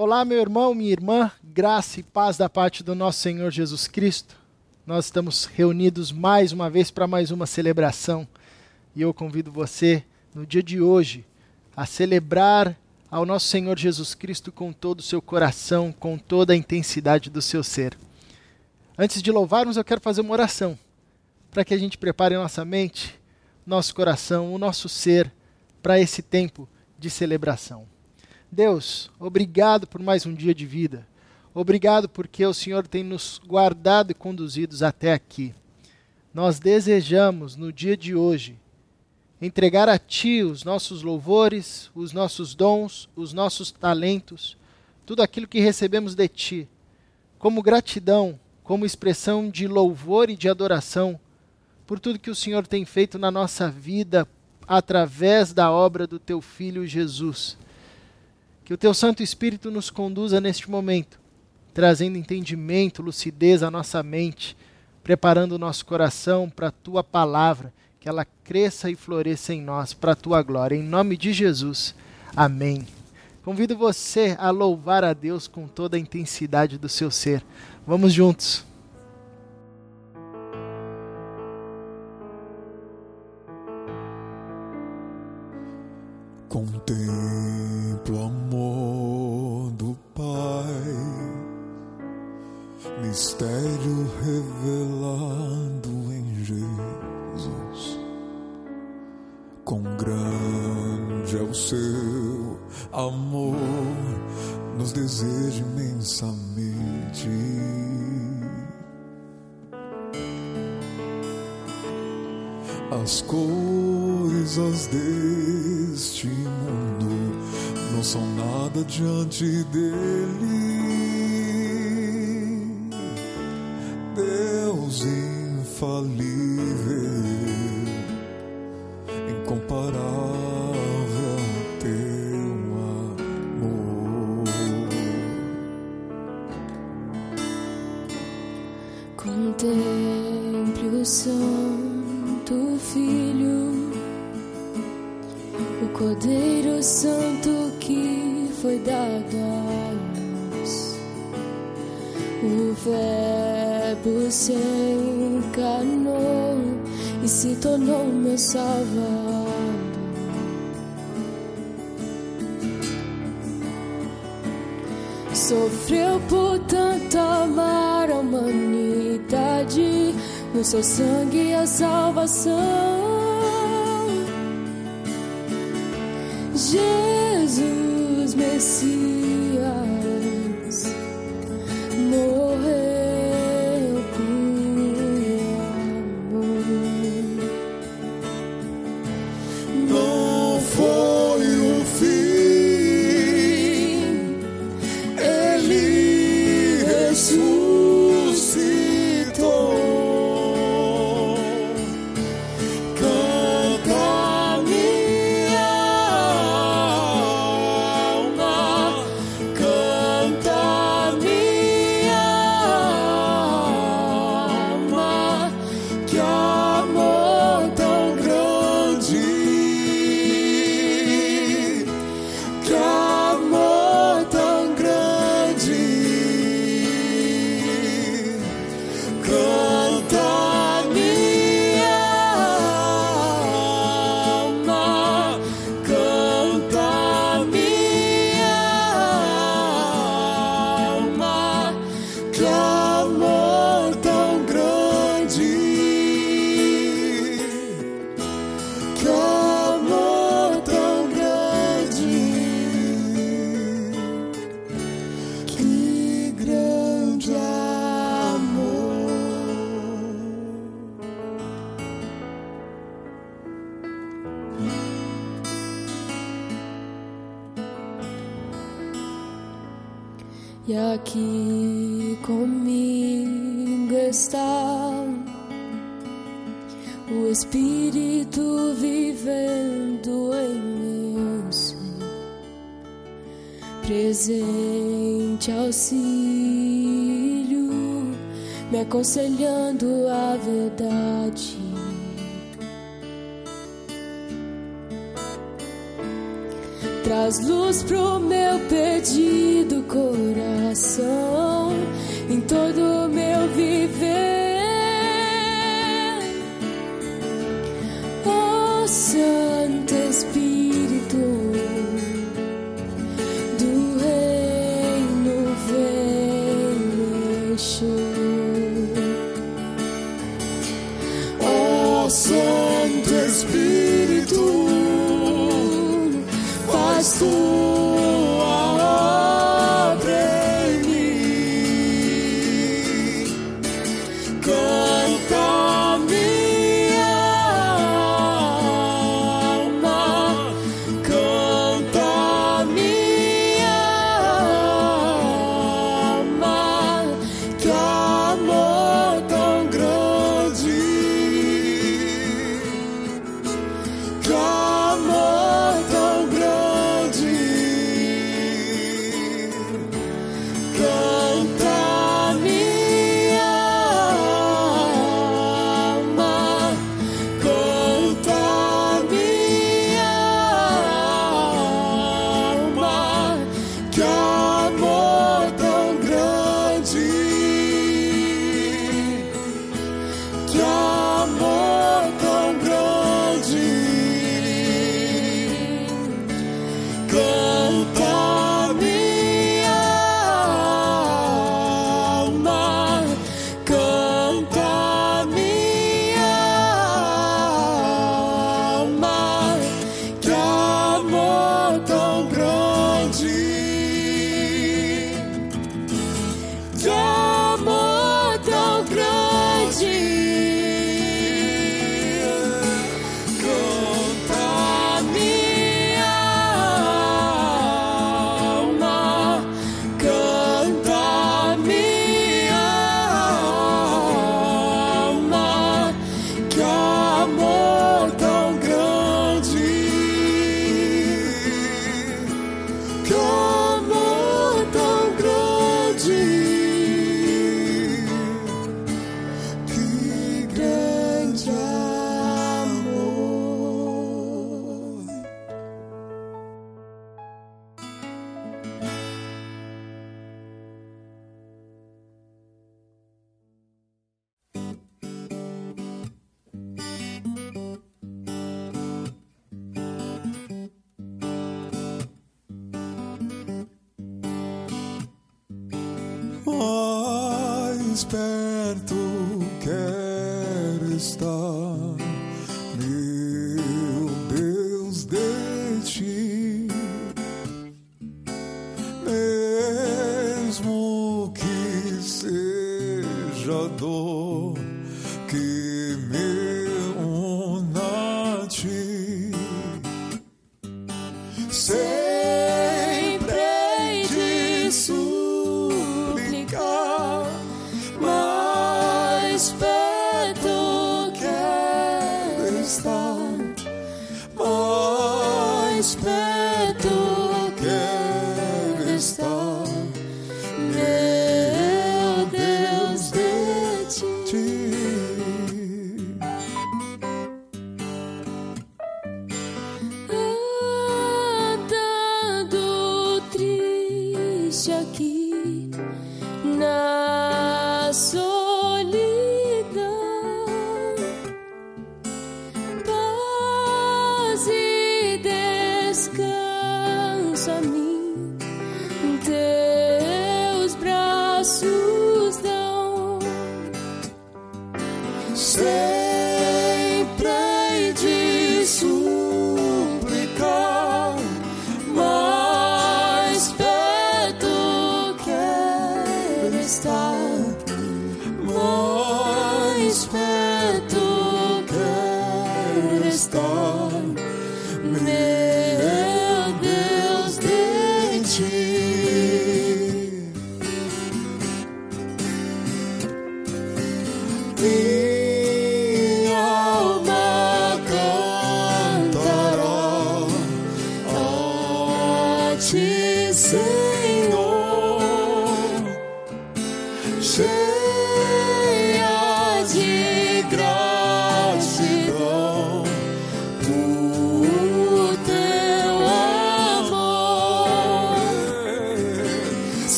Olá, meu irmão, minha irmã, graça e paz da parte do nosso Senhor Jesus Cristo. Nós estamos reunidos mais uma vez para mais uma celebração e eu convido você, no dia de hoje, a celebrar ao nosso Senhor Jesus Cristo com todo o seu coração, com toda a intensidade do seu ser. Antes de louvarmos, eu quero fazer uma oração para que a gente prepare nossa mente, nosso coração, o nosso ser para esse tempo de celebração. Deus, obrigado por mais um dia de vida. Obrigado porque o Senhor tem nos guardado e conduzidos até aqui. Nós desejamos, no dia de hoje, entregar a Ti os nossos louvores, os nossos dons, os nossos talentos, tudo aquilo que recebemos de Ti, como gratidão, como expressão de louvor e de adoração por tudo que o Senhor tem feito na nossa vida através da obra do Teu Filho Jesus. Que o teu Santo Espírito nos conduza neste momento, trazendo entendimento, lucidez à nossa mente, preparando o nosso coração para a tua palavra, que ela cresça e floresça em nós para a tua glória. Em nome de Jesus. Amém. Convido você a louvar a Deus com toda a intensidade do seu ser. Vamos juntos. Contemplo mistério revelado em Jesus. Quão grande é o seu amor, nos deseja imensamente. As coisas deste mundo não são nada diante dele. Infalível, incomparável teu amor. Contemple o Santo Filho, o Cordeiro Santo que foi dado a nós. O Verbo se encarnou e se tornou meu Salvador. Sofreu por tanto amar a humanidade, no seu sangue a salvação. E aqui comigo está o Espírito vivendo em meu ser, presente auxílio, me aconselhando a verdade. traz luz pro meu perdido coração em todo o meu viver. Oh, Santo Espírito.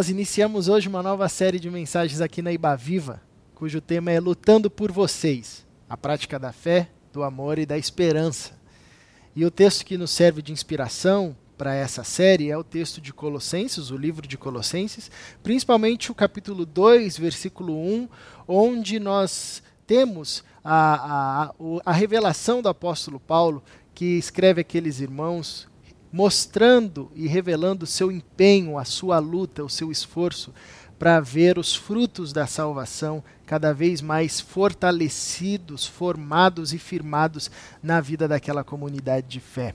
Nós iniciamos hoje uma nova série de mensagens aqui na Ibaviva, cujo tema é Lutando por Vocês a prática da fé, do amor e da esperança. E o texto que nos serve de inspiração para essa série é o texto de Colossenses, o livro de Colossenses, principalmente o capítulo 2, versículo 1, onde nós temos a, a, a revelação do apóstolo Paulo, que escreve aqueles irmãos mostrando e revelando o seu empenho, a sua luta, o seu esforço para ver os frutos da salvação cada vez mais fortalecidos, formados e firmados na vida daquela comunidade de fé.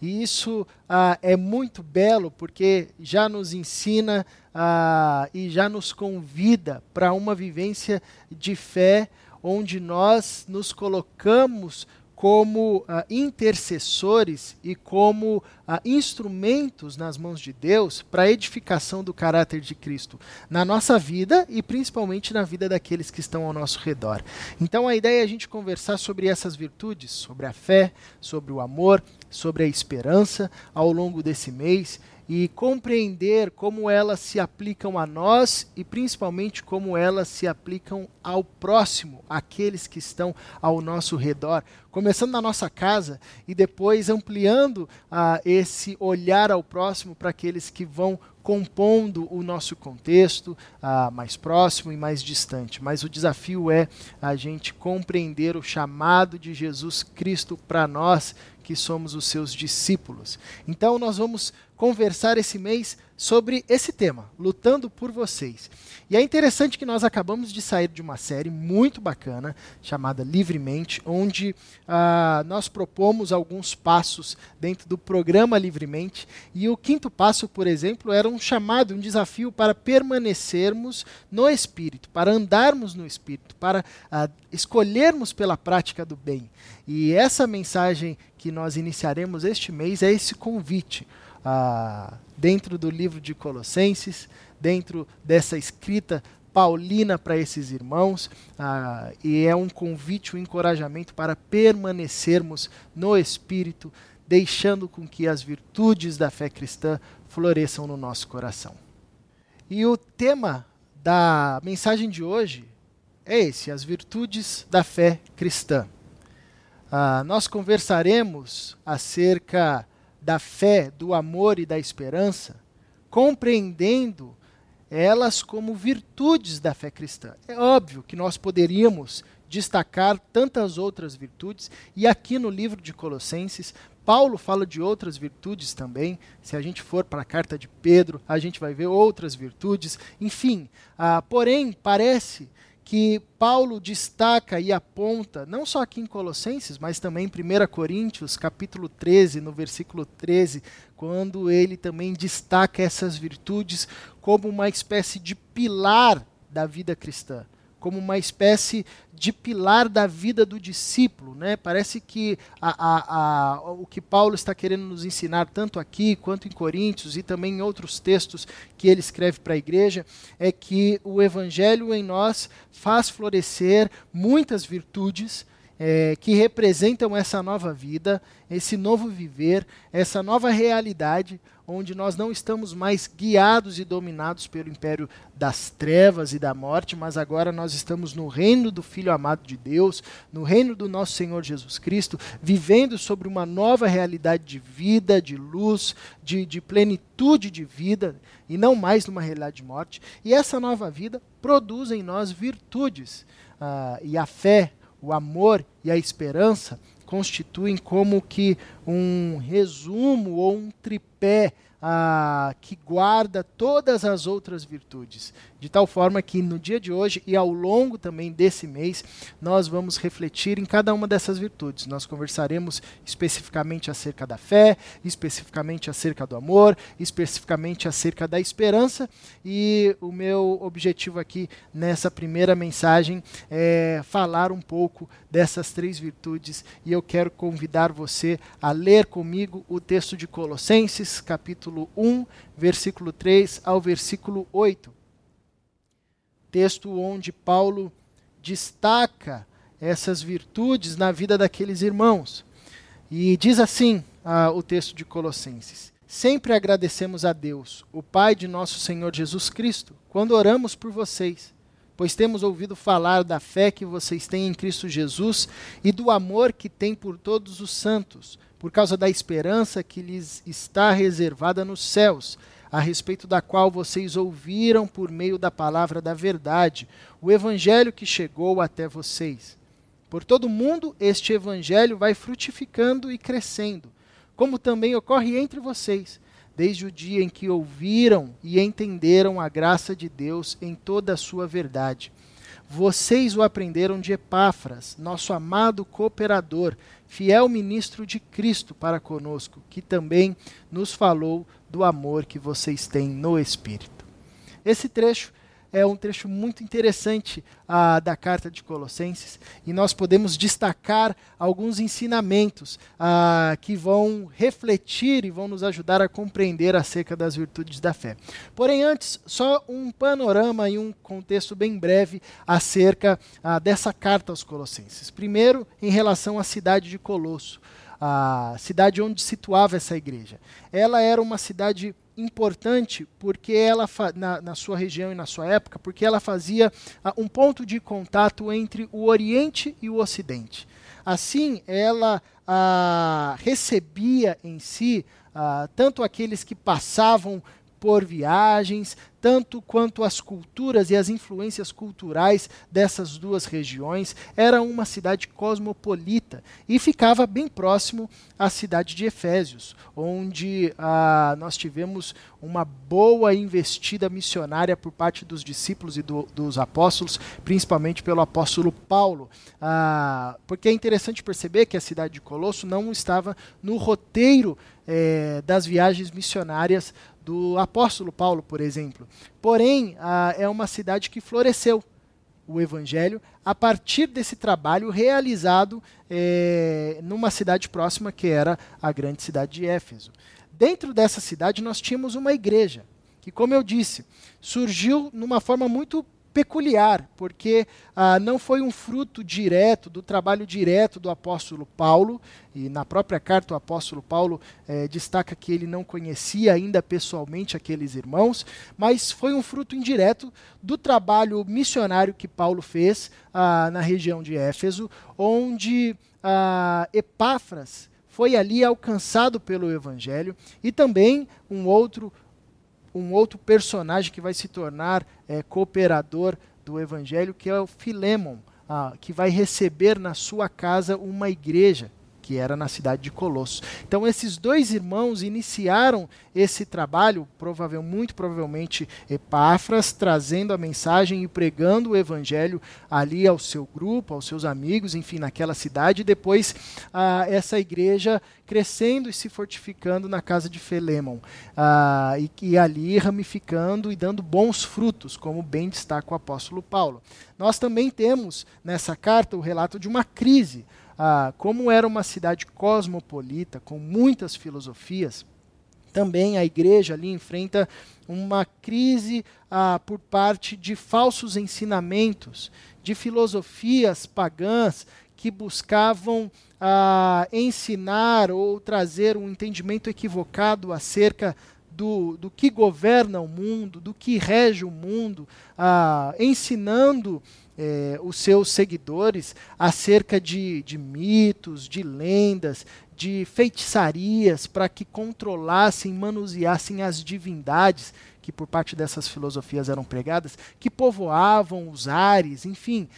E isso ah, é muito belo porque já nos ensina ah, e já nos convida para uma vivência de fé onde nós nos colocamos como uh, intercessores e como uh, instrumentos nas mãos de Deus para a edificação do caráter de Cristo na nossa vida e principalmente na vida daqueles que estão ao nosso redor. Então a ideia é a gente conversar sobre essas virtudes, sobre a fé, sobre o amor, sobre a esperança ao longo desse mês e compreender como elas se aplicam a nós e principalmente como elas se aplicam ao próximo, aqueles que estão ao nosso redor, começando na nossa casa e depois ampliando uh, esse olhar ao próximo para aqueles que vão compondo o nosso contexto uh, mais próximo e mais distante. Mas o desafio é a gente compreender o chamado de Jesus Cristo para nós que somos os seus discípulos. Então nós vamos conversar esse mês sobre esse tema, lutando por vocês. E é interessante que nós acabamos de sair de uma série muito bacana chamada Livremente, onde uh, nós propomos alguns passos dentro do programa Livremente. E o quinto passo, por exemplo, era um chamado, um desafio para permanecermos no Espírito, para andarmos no Espírito, para uh, escolhermos pela prática do bem. E essa mensagem que nós iniciaremos este mês é esse convite ah, dentro do livro de Colossenses, dentro dessa escrita paulina para esses irmãos, ah, e é um convite, um encorajamento para permanecermos no Espírito, deixando com que as virtudes da fé cristã floresçam no nosso coração. E o tema da mensagem de hoje é esse: as virtudes da fé cristã. Ah, nós conversaremos acerca da fé, do amor e da esperança, compreendendo elas como virtudes da fé cristã. É óbvio que nós poderíamos destacar tantas outras virtudes, e aqui no livro de Colossenses, Paulo fala de outras virtudes também. Se a gente for para a carta de Pedro, a gente vai ver outras virtudes. Enfim, ah, porém, parece que Paulo destaca e aponta, não só aqui em Colossenses, mas também em 1 Coríntios, capítulo 13, no versículo 13, quando ele também destaca essas virtudes como uma espécie de pilar da vida cristã como uma espécie de pilar da vida do discípulo. Né? Parece que a, a, a, o que Paulo está querendo nos ensinar, tanto aqui quanto em Coríntios e também em outros textos que ele escreve para a igreja, é que o evangelho em nós faz florescer muitas virtudes é, que representam essa nova vida, esse novo viver, essa nova realidade, onde nós não estamos mais guiados e dominados pelo império das trevas e da morte, mas agora nós estamos no reino do Filho amado de Deus, no reino do nosso Senhor Jesus Cristo, vivendo sobre uma nova realidade de vida, de luz, de, de plenitude de vida, e não mais numa realidade de morte. E essa nova vida produz em nós virtudes. Uh, e a fé, o amor e a esperança constituem como que um resumo ou um tripé ah, que guarda todas as outras virtudes. De tal forma que no dia de hoje e ao longo também desse mês, nós vamos refletir em cada uma dessas virtudes. Nós conversaremos especificamente acerca da fé, especificamente acerca do amor, especificamente acerca da esperança. E o meu objetivo aqui nessa primeira mensagem é falar um pouco dessas três virtudes. E eu quero convidar você a ler comigo o texto de Colossenses, capítulo 1, versículo 3 ao versículo 8 texto onde Paulo destaca essas virtudes na vida daqueles irmãos. E diz assim ah, o texto de Colossenses: Sempre agradecemos a Deus, o Pai de nosso Senhor Jesus Cristo, quando oramos por vocês, pois temos ouvido falar da fé que vocês têm em Cristo Jesus e do amor que têm por todos os santos, por causa da esperança que lhes está reservada nos céus a respeito da qual vocês ouviram por meio da palavra da verdade, o evangelho que chegou até vocês. Por todo o mundo, este evangelho vai frutificando e crescendo, como também ocorre entre vocês, desde o dia em que ouviram e entenderam a graça de Deus em toda a sua verdade. vocês o aprenderam de Epáfras, nosso amado cooperador, fiel ministro de Cristo para conosco, que também nos falou do amor que vocês têm no Espírito. Esse trecho é um trecho muito interessante da carta de Colossenses e nós podemos destacar alguns ensinamentos que vão refletir e vão nos ajudar a compreender acerca das virtudes da fé. Porém, antes, só um panorama e um contexto bem breve acerca dessa carta aos Colossenses. Primeiro, em relação à cidade de Colosso a cidade onde situava essa igreja. Ela era uma cidade importante porque ela na, na, sua região e na sua época, porque ela fazia uh, um ponto de contato entre o Oriente e o Ocidente. Assim, ela uh, recebia em si uh, tanto aqueles que passavam por viagens, tanto quanto as culturas e as influências culturais dessas duas regiões. Era uma cidade cosmopolita e ficava bem próximo à cidade de Efésios, onde ah, nós tivemos uma boa investida missionária por parte dos discípulos e do, dos apóstolos, principalmente pelo apóstolo Paulo. Ah, porque é interessante perceber que a cidade de Colosso não estava no roteiro eh, das viagens missionárias do apóstolo Paulo, por exemplo. Porém, é uma cidade que floresceu o evangelho a partir desse trabalho realizado eh, numa cidade próxima que era a grande cidade de Éfeso. Dentro dessa cidade nós tínhamos uma igreja que, como eu disse, surgiu numa forma muito peculiar, porque ah, não foi um fruto direto do trabalho direto do apóstolo Paulo, e na própria carta o apóstolo Paulo eh, destaca que ele não conhecia ainda pessoalmente aqueles irmãos, mas foi um fruto indireto do trabalho missionário que Paulo fez ah, na região de Éfeso, onde ah, Epáfras foi ali alcançado pelo evangelho e também um outro um outro personagem que vai se tornar é, cooperador do evangelho, que é o Filemon, ah, que vai receber na sua casa uma igreja que era na cidade de Colosso. Então esses dois irmãos iniciaram esse trabalho, provável, muito provavelmente Epáfras, trazendo a mensagem e pregando o evangelho ali ao seu grupo, aos seus amigos, enfim, naquela cidade, e depois ah, essa igreja crescendo e se fortificando na casa de Felemon, e, e ali ramificando e dando bons frutos, como bem destaca o apóstolo Paulo. Nós também temos nessa carta o relato de uma crise ah, como era uma cidade cosmopolita, com muitas filosofias, também a igreja ali enfrenta uma crise ah, por parte de falsos ensinamentos, de filosofias pagãs que buscavam ah, ensinar ou trazer um entendimento equivocado acerca do, do que governa o mundo, do que rege o mundo, ah, ensinando eh, os seus seguidores acerca de, de mitos, de lendas, de feitiçarias para que controlassem, manuseassem as divindades que por parte dessas filosofias eram pregadas, que povoavam os ares, enfim,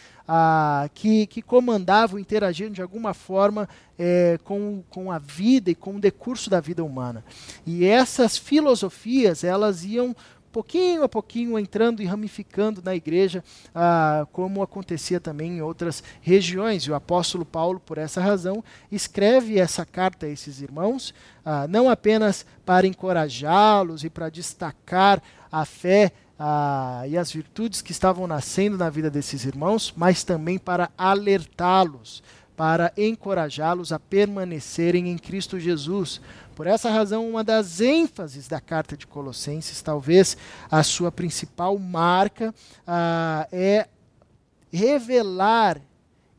que, que comandavam, interagiam de alguma forma é, com, com a vida e com o decurso da vida humana. E essas filosofias, elas iam pouquinho a pouquinho entrando e ramificando na igreja, ah, como acontecia também em outras regiões. E o apóstolo Paulo, por essa razão, escreve essa carta a esses irmãos, ah, não apenas para encorajá-los e para destacar a fé ah, e as virtudes que estavam nascendo na vida desses irmãos, mas também para alertá-los, para encorajá-los a permanecerem em Cristo Jesus por essa razão, uma das ênfases da carta de Colossenses, talvez a sua principal marca, ah, é revelar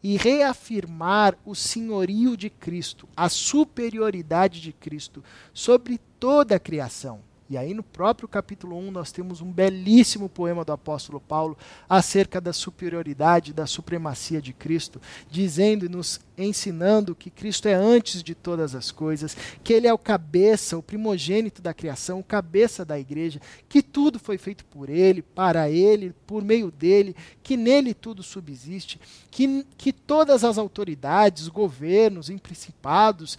e reafirmar o senhorio de Cristo, a superioridade de Cristo sobre toda a criação. E aí, no próprio capítulo 1, nós temos um belíssimo poema do apóstolo Paulo acerca da superioridade, da supremacia de Cristo, dizendo e nos ensinando que Cristo é antes de todas as coisas, que Ele é o cabeça, o primogênito da criação, o cabeça da igreja, que tudo foi feito por Ele, para Ele, por meio dele, que nele tudo subsiste, que, que todas as autoridades, governos, em principados,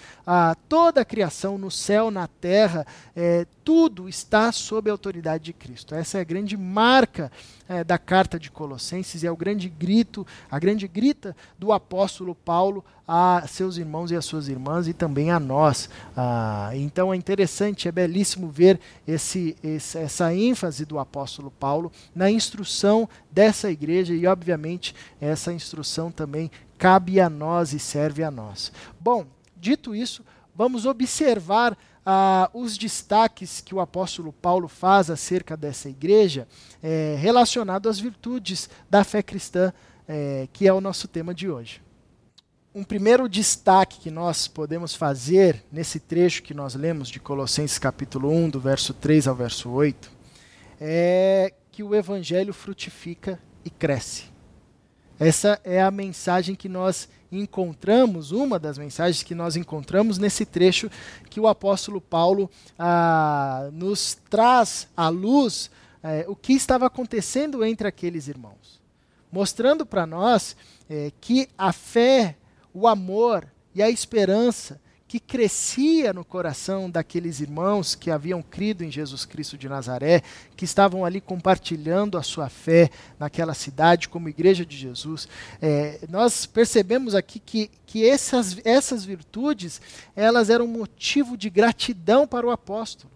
toda a criação no céu, na terra, é, tudo está sob a autoridade de Cristo. Essa é a grande marca é, da carta de Colossenses e é o grande grito, a grande grita do apóstolo Paulo a seus irmãos e às suas irmãs e também a nós. Ah, então é interessante, é belíssimo ver esse, esse, essa ênfase do apóstolo Paulo na instrução dessa igreja e, obviamente, essa instrução também cabe a nós e serve a nós. Bom, dito isso, vamos observar ah, os destaques que o apóstolo Paulo faz acerca dessa igreja é, relacionado às virtudes da fé cristã, é, que é o nosso tema de hoje. Um primeiro destaque que nós podemos fazer nesse trecho que nós lemos de Colossenses capítulo 1, do verso 3 ao verso 8, é que o evangelho frutifica e cresce. Essa é a mensagem que nós encontramos, uma das mensagens que nós encontramos nesse trecho que o apóstolo Paulo ah, nos traz à luz eh, o que estava acontecendo entre aqueles irmãos, mostrando para nós eh, que a fé, o amor e a esperança que crescia no coração daqueles irmãos que haviam crido em Jesus Cristo de Nazaré, que estavam ali compartilhando a sua fé naquela cidade como igreja de Jesus. É, nós percebemos aqui que, que essas, essas virtudes elas eram motivo de gratidão para o apóstolo.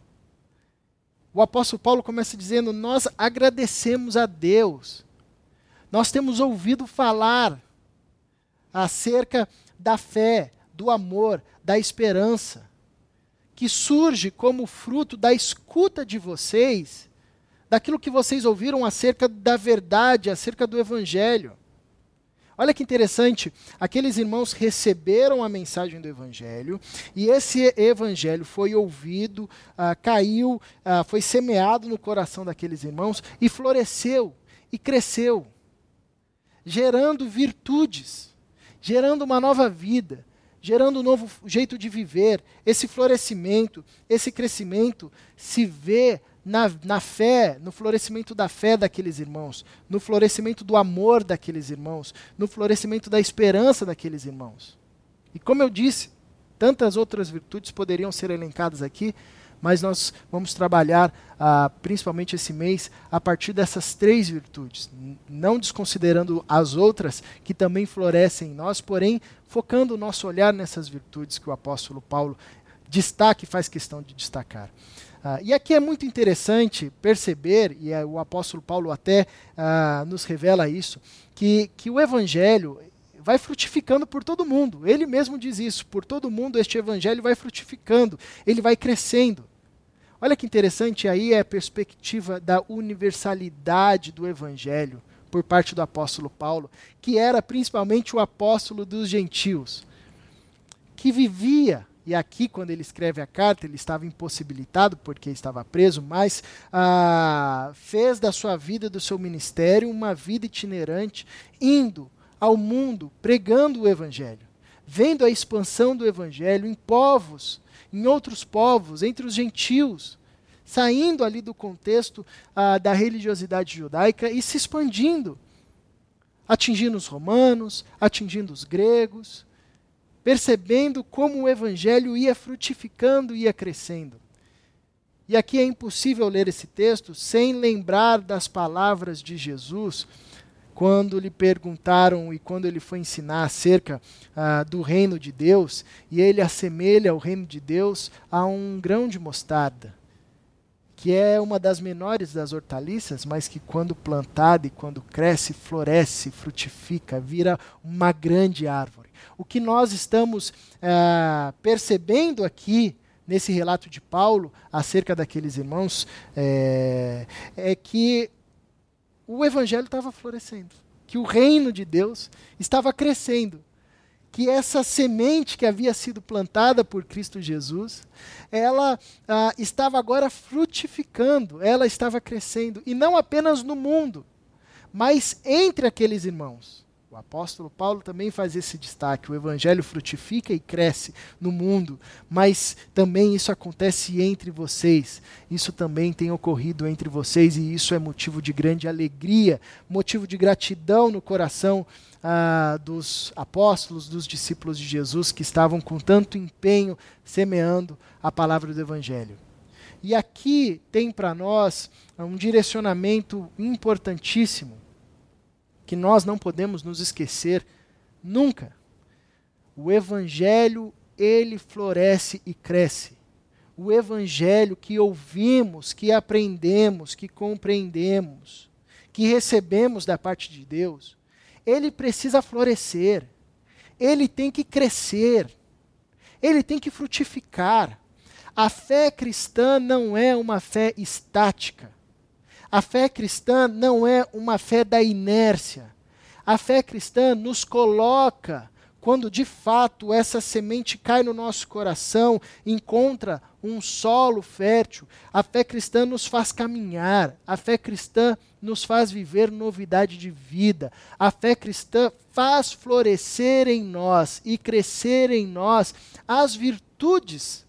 O apóstolo Paulo começa dizendo: Nós agradecemos a Deus, nós temos ouvido falar acerca da fé, do amor, da esperança, que surge como fruto da escuta de vocês, daquilo que vocês ouviram acerca da verdade, acerca do Evangelho. Olha que interessante, aqueles irmãos receberam a mensagem do Evangelho, e esse Evangelho foi ouvido, ah, caiu, ah, foi semeado no coração daqueles irmãos e floresceu e cresceu, gerando virtudes, gerando uma nova vida, gerando um novo jeito de viver. Esse florescimento, esse crescimento se vê na, na fé, no florescimento da fé daqueles irmãos, no florescimento do amor daqueles irmãos, no florescimento da esperança daqueles irmãos. E como eu disse, tantas outras virtudes poderiam ser elencadas aqui, mas nós vamos trabalhar, ah, principalmente esse mês, a partir dessas três virtudes, não desconsiderando as outras que também florescem em nós, porém focando o nosso olhar nessas virtudes que o apóstolo Paulo destaca e faz questão de destacar. Ah, e aqui é muito interessante perceber, e é, o apóstolo Paulo até ah, nos revela isso, que, que o evangelho vai frutificando por todo mundo. Ele mesmo diz isso: por todo mundo este evangelho vai frutificando, ele vai crescendo. Olha que interessante aí é a perspectiva da universalidade do evangelho por parte do apóstolo Paulo, que era principalmente o apóstolo dos gentios, que vivia e aqui, quando ele escreve a carta, ele estava impossibilitado porque estava preso, mas ah, fez da sua vida, do seu ministério, uma vida itinerante, indo ao mundo, pregando o Evangelho, vendo a expansão do Evangelho em povos, em outros povos, entre os gentios, saindo ali do contexto ah, da religiosidade judaica e se expandindo, atingindo os romanos, atingindo os gregos, percebendo como o evangelho ia frutificando, ia crescendo. E aqui é impossível ler esse texto sem lembrar das palavras de Jesus quando lhe perguntaram e quando ele foi ensinar acerca ah, do reino de Deus, e ele assemelha o reino de Deus a um grão de mostarda, que é uma das menores das hortaliças, mas que quando plantada e quando cresce, floresce, frutifica, vira uma grande árvore. O que nós estamos ah, percebendo aqui nesse relato de Paulo acerca daqueles irmãos é, é que o evangelho estava florescendo, que o reino de Deus estava crescendo, que essa semente que havia sido plantada por Cristo Jesus, ela ah, estava agora frutificando, ela estava crescendo, e não apenas no mundo, mas entre aqueles irmãos. O apóstolo Paulo também faz esse destaque. O evangelho frutifica e cresce no mundo, mas também isso acontece entre vocês. Isso também tem ocorrido entre vocês e isso é motivo de grande alegria, motivo de gratidão no coração ah, dos apóstolos, dos discípulos de Jesus que estavam com tanto empenho semeando a palavra do evangelho. E aqui tem para nós um direcionamento importantíssimo que nós não podemos nos esquecer nunca. O evangelho, ele floresce e cresce. O evangelho que ouvimos, que aprendemos, que compreendemos, que recebemos da parte de Deus, ele precisa florescer. Ele tem que crescer. Ele tem que frutificar. A fé cristã não é uma fé estática. A fé cristã não é uma fé da inércia. A fé cristã nos coloca, quando de fato essa semente cai no nosso coração, encontra um solo fértil. A fé cristã nos faz caminhar. A fé cristã nos faz viver novidade de vida. A fé cristã faz florescer em nós e crescer em nós as virtudes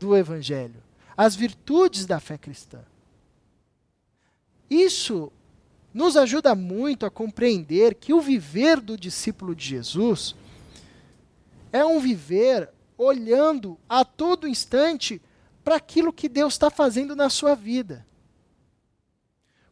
do Evangelho, as virtudes da fé cristã. Isso nos ajuda muito a compreender que o viver do discípulo de Jesus é um viver olhando a todo instante para aquilo que Deus está fazendo na sua vida.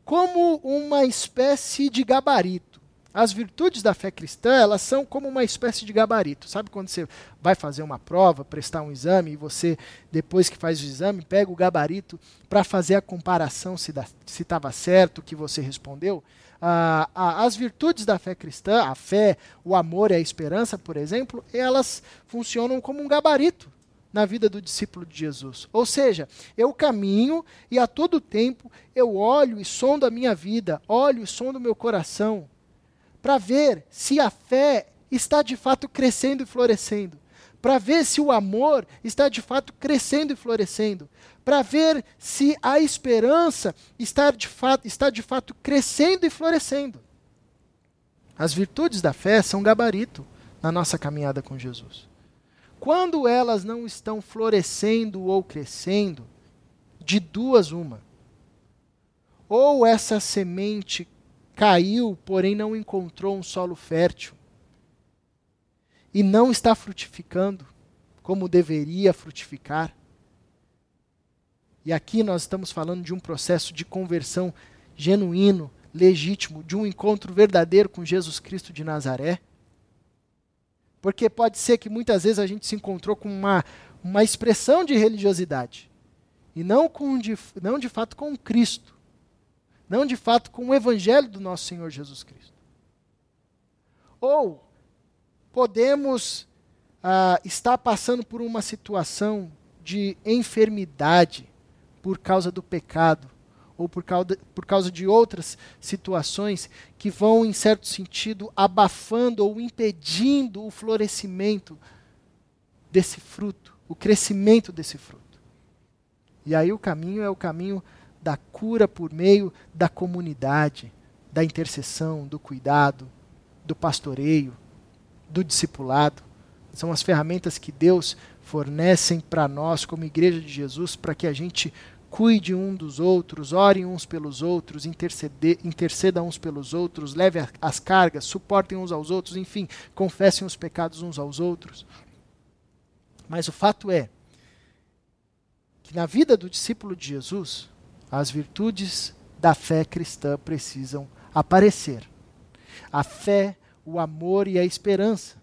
Como uma espécie de gabarito. As virtudes da fé cristã, elas são como uma espécie de gabarito. Sabe quando você vai fazer uma prova, prestar um exame, e você, depois que faz o exame, pega o gabarito para fazer a comparação se estava certo o que você respondeu? Ah, as virtudes da fé cristã, a fé, o amor e a esperança, por exemplo, elas funcionam como um gabarito na vida do discípulo de Jesus. Ou seja, eu caminho e a todo tempo eu olho e sondo a minha vida, olho e sondo o meu coração para ver se a fé está de fato crescendo e florescendo, para ver se o amor está de fato crescendo e florescendo, para ver se a esperança está de, fato, está de fato crescendo e florescendo. As virtudes da fé são gabarito na nossa caminhada com Jesus. Quando elas não estão florescendo ou crescendo, de duas uma. Ou essa semente caiu, porém não encontrou um solo fértil. E não está frutificando como deveria frutificar. E aqui nós estamos falando de um processo de conversão genuíno, legítimo, de um encontro verdadeiro com Jesus Cristo de Nazaré. Porque pode ser que muitas vezes a gente se encontrou com uma, uma expressão de religiosidade e não, com de, não de fato com Cristo não de fato com o evangelho do nosso Senhor Jesus Cristo. Ou podemos ah, estar passando por uma situação de enfermidade por causa do pecado, ou por causa, por causa de outras situações que vão, em certo sentido, abafando ou impedindo o florescimento desse fruto, o crescimento desse fruto. E aí o caminho é o caminho da cura por meio da comunidade, da intercessão, do cuidado, do pastoreio, do discipulado. São as ferramentas que Deus fornecem para nós, como Igreja de Jesus, para que a gente cuide um dos outros, ore uns pelos outros, interceda uns pelos outros, leve as cargas, suportem uns aos outros, enfim, confessem os pecados uns aos outros. Mas o fato é que na vida do discípulo de Jesus, as virtudes da fé cristã precisam aparecer. A fé, o amor e a esperança.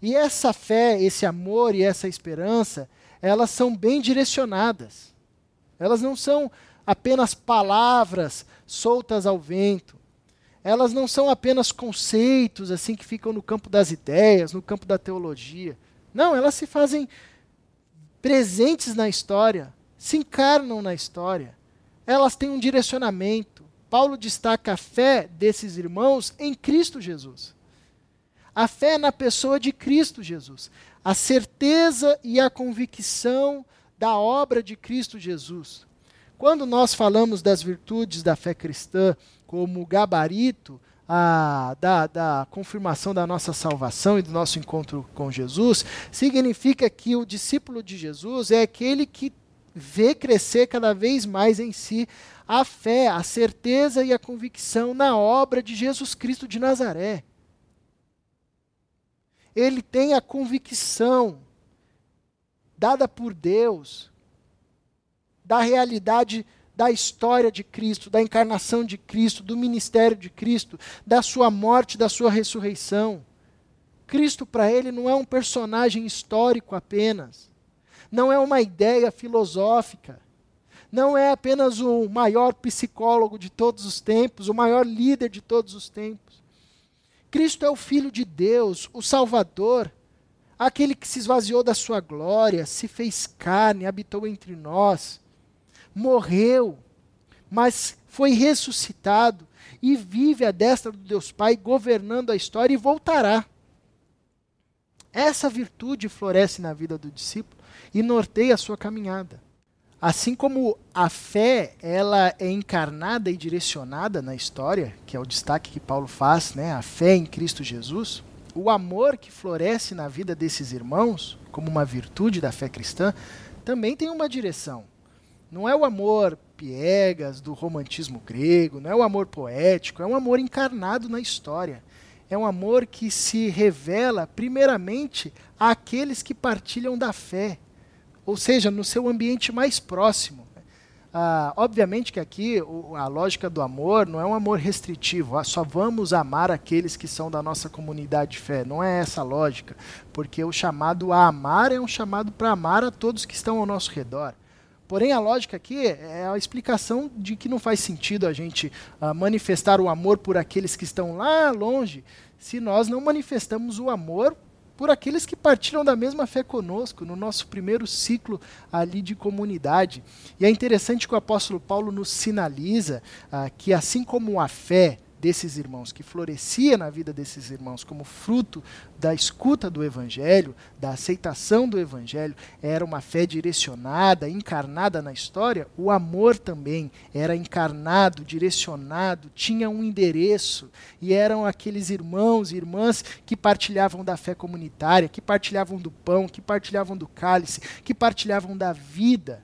E essa fé, esse amor e essa esperança, elas são bem direcionadas. Elas não são apenas palavras soltas ao vento. Elas não são apenas conceitos assim que ficam no campo das ideias, no campo da teologia. Não, elas se fazem presentes na história, se encarnam na história elas têm um direcionamento. Paulo destaca a fé desses irmãos em Cristo Jesus. A fé na pessoa de Cristo Jesus. A certeza e a convicção da obra de Cristo Jesus. Quando nós falamos das virtudes da fé cristã como gabarito ah, da, da confirmação da nossa salvação e do nosso encontro com Jesus, significa que o discípulo de Jesus é aquele que vê crescer cada vez mais em si a fé, a certeza e a convicção na obra de Jesus Cristo de Nazaré. Ele tem a convicção dada por Deus da realidade da história de Cristo, da encarnação de Cristo, do ministério de Cristo, da sua morte, da sua ressurreição. Cristo, para ele, não é um personagem histórico apenas, não é uma ideia filosófica, não é apenas o maior psicólogo de todos os tempos, o maior líder de todos os tempos. Cristo é o Filho de Deus, o Salvador, aquele que se esvaziou da sua glória, se fez carne, habitou entre nós morreu, mas foi ressuscitado e vive à destra do Deus Pai, governando a história e voltará. Essa virtude floresce na vida do discípulo e norteia a sua caminhada. Assim como a fé ela é encarnada e direcionada na história, que é o destaque que Paulo faz, né, a fé em Cristo Jesus, o amor que floresce na vida desses irmãos, como uma virtude da fé cristã, também tem uma direção. Não é o amor piegas do romantismo grego, não é o amor poético, é um amor encarnado na história. É um amor que se revela, primeiramente, àqueles que partilham da fé, ou seja, no seu ambiente mais próximo. Ah, obviamente que aqui a lógica do amor não é um amor restritivo, ah, só vamos amar aqueles que são da nossa comunidade de fé. Não é essa a lógica, porque o chamado a amar é um chamado para amar a todos que estão ao nosso redor. Porém, a lógica aqui é a explicação de que não faz sentido a gente uh, manifestar o amor por aqueles que estão lá longe, se nós não manifestamos o amor por aqueles que partilham da mesma fé conosco, no nosso primeiro ciclo ali de comunidade. E é interessante que o apóstolo Paulo nos sinaliza uh, que, assim como a fé desses irmãos, que florescia na vida desses irmãos como fruto da escuta do Evangelho, da aceitação do Evangelho, era uma fé direcionada, encarnada na história, o amor também era encarnado, direcionado, tinha um endereço, e eram aqueles irmãos e irmãs que partilhavam da fé comunitária, que partilhavam do pão, que partilhavam do cálice, que partilhavam da vida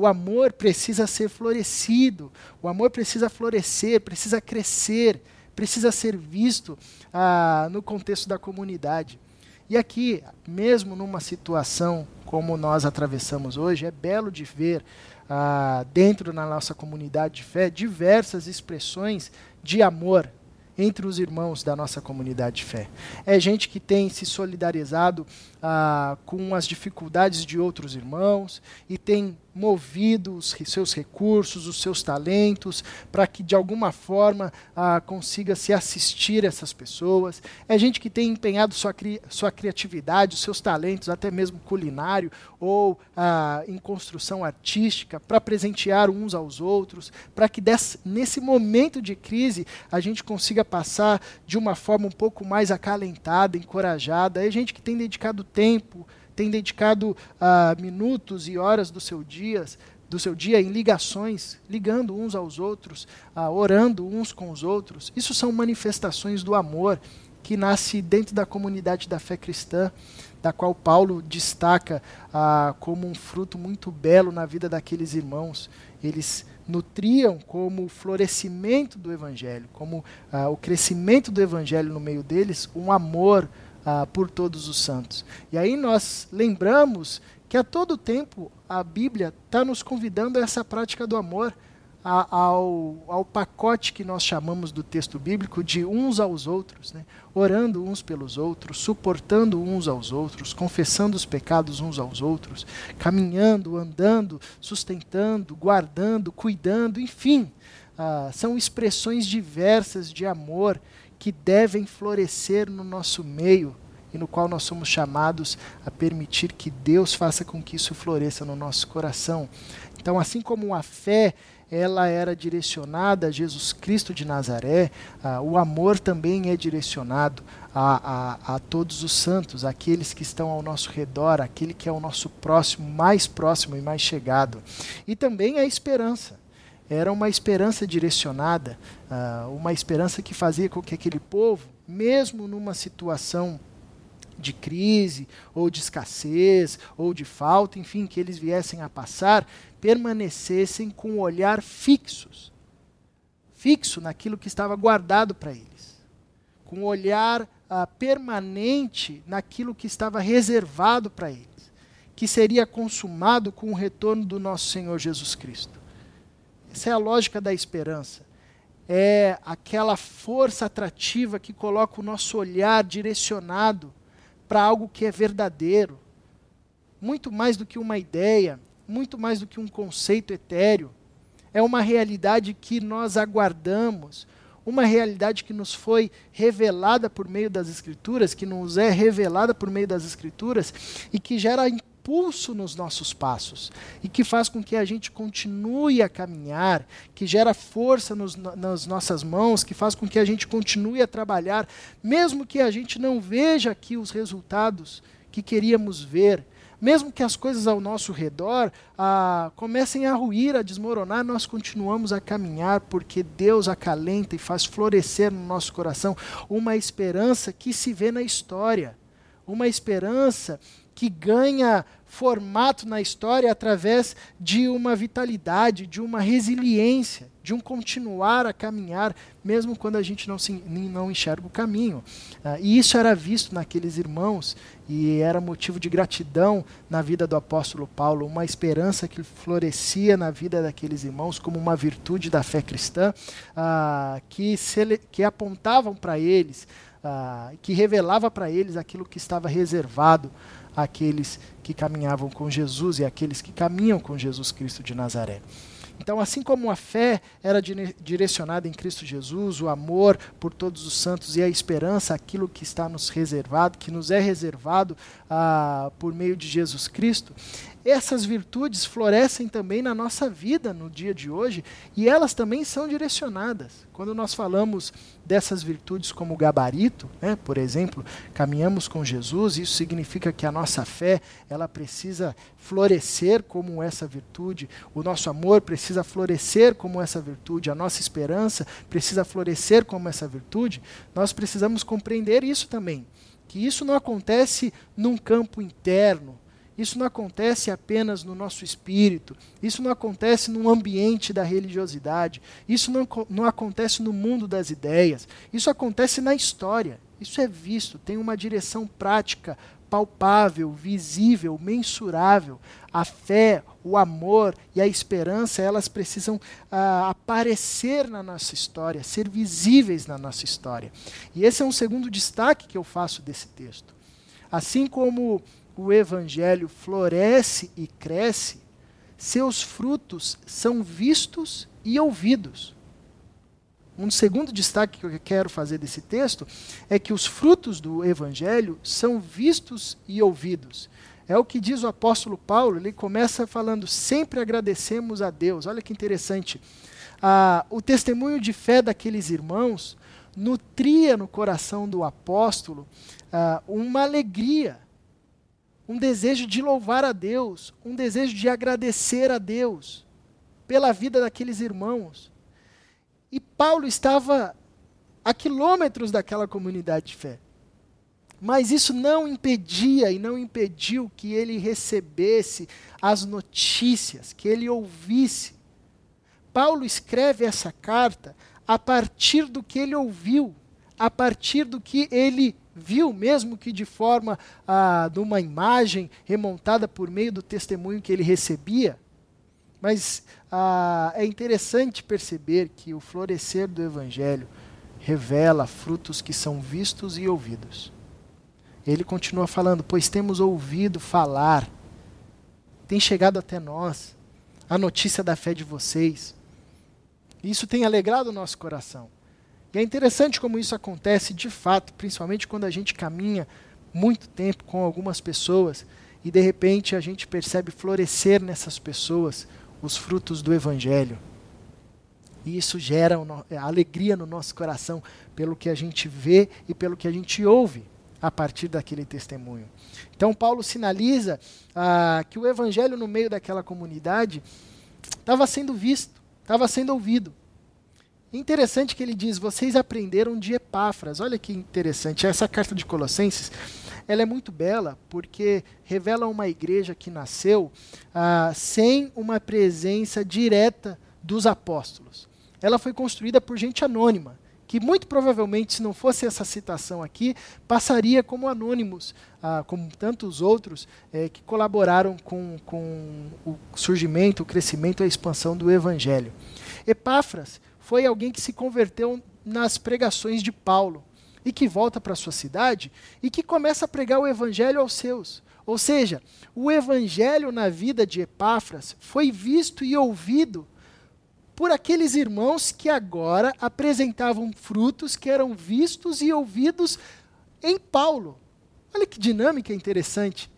o amor precisa ser florescido, o amor precisa florescer, precisa crescer, precisa ser visto ah, no contexto da comunidade. E aqui, mesmo numa situação como nós atravessamos hoje, é belo de ver ah, dentro da nossa comunidade de fé diversas expressões de amor entre os irmãos da nossa comunidade de fé. É gente que tem se solidarizado ah, com as dificuldades de outros irmãos e tem movido os seus recursos, os seus talentos, para que de alguma forma ah, consiga se assistir essas pessoas. É gente que tem empenhado sua, cri sua criatividade, os seus talentos, até mesmo culinário ou ah, em construção artística, para presentear uns aos outros, para que desse, nesse momento de crise a gente consiga passar de uma forma um pouco mais acalentada, encorajada. É gente que tem dedicado tempo, tem dedicado uh, minutos e horas do seu dia, do seu dia em ligações, ligando uns aos outros, uh, orando uns com os outros. Isso são manifestações do amor que nasce dentro da comunidade da fé cristã, da qual Paulo destaca uh, como um fruto muito belo na vida daqueles irmãos. Eles nutriam como o florescimento do evangelho, como o crescimento do evangelho no meio deles, um amor ah, por todos os santos. E aí nós lembramos que a todo tempo a Bíblia está nos convidando a essa prática do amor, a, ao, ao pacote que nós chamamos do texto bíblico de uns aos outros, né? orando uns pelos outros, suportando uns aos outros, confessando os pecados uns aos outros, caminhando, andando, sustentando, guardando, cuidando, enfim. Ah, são expressões diversas de amor que devem florescer no nosso meio e no qual nós somos chamados a permitir que Deus faça com que isso floresça no nosso coração. Então, assim como a fé ela era direcionada a Jesus Cristo de Nazaré, o amor também é direcionado a, a, a, todos os santos, aqueles que estão ao nosso redor, aquele que é o nosso próximo, mais próximo e mais chegado. E também a esperança era uma esperança direcionada, uh, uma esperança que fazia com que aquele povo, mesmo numa situação de crise, ou de escassez, ou de falta, enfim, que eles viessem a passar, permanecessem com o olhar fixos fixo naquilo que estava guardado para eles, com o olhar uh, permanente naquilo que estava reservado para eles, que seria consumado com o retorno do nosso Senhor Jesus Cristo. Essa é a lógica da esperança. É aquela força atrativa que coloca o nosso olhar direcionado para algo que é verdadeiro. Muito mais do que uma ideia, muito mais do que um conceito etéreo. É uma realidade que nós aguardamos, uma realidade que nos foi revelada por meio das Escrituras, que nos é revelada por meio das Escrituras e que gera impulso nos nossos passos e que faz com que a gente continue a caminhar, que gera força nos, nas nossas mãos, que faz com que a gente continue a trabalhar, mesmo que a gente não veja aqui os resultados que queríamos ver. Mesmo que as coisas ao nosso redor ah, comecem a ruir, a desmoronar, nós continuamos a caminhar porque Deus acalenta e faz florescer no nosso coração uma esperança que se vê na história. Uma esperança que ganha formato na história através de uma vitalidade, de uma resiliência, de um continuar a caminhar, mesmo quando a gente não, se, não enxerga o caminho. Uh, e isso era visto naqueles irmãos e era motivo de gratidão na vida do apóstolo Paulo, uma esperança que florescia na vida daqueles irmãos como uma virtude da fé cristã, uh, que, se, que apontavam para eles, uh, que revelava para eles aquilo que estava reservado àqueles que caminhavam com Jesus e àqueles que caminham com Jesus Cristo de Nazaré. Então, assim como a fé era direcionada em Cristo Jesus, o amor por todos os santos e a esperança, aquilo que está nos reservado, que nos é reservado ah, por meio de Jesus Cristo, essas virtudes florescem também na nossa vida no dia de hoje e elas também são direcionadas. Quando nós falamos dessas virtudes como gabarito, né, por exemplo, caminhamos com Jesus, isso significa que a nossa fé ela precisa florescer como essa virtude, o nosso amor precisa florescer como essa virtude, a nossa esperança precisa florescer como essa virtude. Nós precisamos compreender isso também, que isso não acontece num campo interno isso não acontece apenas no nosso espírito, isso não acontece no ambiente da religiosidade, isso não, não acontece no mundo das ideias, isso acontece na história. Isso é visto, tem uma direção prática, palpável, visível, mensurável. A fé, o amor e a esperança, elas precisam ah, aparecer na nossa história, ser visíveis na nossa história. E esse é um segundo destaque que eu faço desse texto. Assim como o evangelho floresce e cresce, seus frutos são vistos e ouvidos. Um segundo destaque que eu quero fazer desse texto é que os frutos do evangelho são vistos e ouvidos. É o que diz o apóstolo Paulo, ele começa falando: sempre agradecemos a Deus. Olha que interessante. Ah, o testemunho de fé daqueles irmãos nutria no coração do apóstolo ah, uma alegria um desejo de louvar a Deus, um desejo de agradecer a Deus pela vida daqueles irmãos. E Paulo estava a quilômetros daquela comunidade de fé. Mas isso não impedia e não impediu que ele recebesse as notícias, que ele ouvisse. Paulo escreve essa carta a partir do que ele ouviu, a partir do que ele viu, mesmo que de forma ah, de uma imagem remontada por meio do testemunho que ele recebia. Mas ah, é interessante perceber que o florescer do Evangelho revela frutos que são vistos e ouvidos. Ele continua falando: Pois temos ouvido falar, tem chegado até nós a notícia da fé de vocês. Isso tem alegrado o nosso coração. E é interessante como isso acontece de fato, principalmente quando a gente caminha muito tempo com algumas pessoas e de repente a gente percebe florescer nessas pessoas os frutos do Evangelho. E isso gera é, alegria no nosso coração pelo que a gente vê e pelo que a gente ouve a partir daquele testemunho. Então, Paulo sinaliza ah, que o Evangelho no meio daquela comunidade estava sendo visto estava sendo ouvido. Interessante que ele diz: vocês aprenderam de Epáfras. Olha que interessante. Essa carta de Colossenses ela é muito bela porque revela uma igreja que nasceu ah, sem uma presença direta dos apóstolos. Ela foi construída por gente anônima, que muito provavelmente, se não fosse essa citação aqui, passaria como anônimos, ah, como tantos outros eh, que colaboraram com, com o surgimento, o crescimento e a expansão do evangelho. Epáfras foi alguém que se converteu nas pregações de Paulo e que volta para sua cidade e que começa a pregar o evangelho aos seus. Ou seja, o evangelho na vida de Epáfras foi visto e ouvido por aqueles irmãos que agora apresentavam frutos que eram vistos e ouvidos em Paulo. Olha que dinâmica interessante.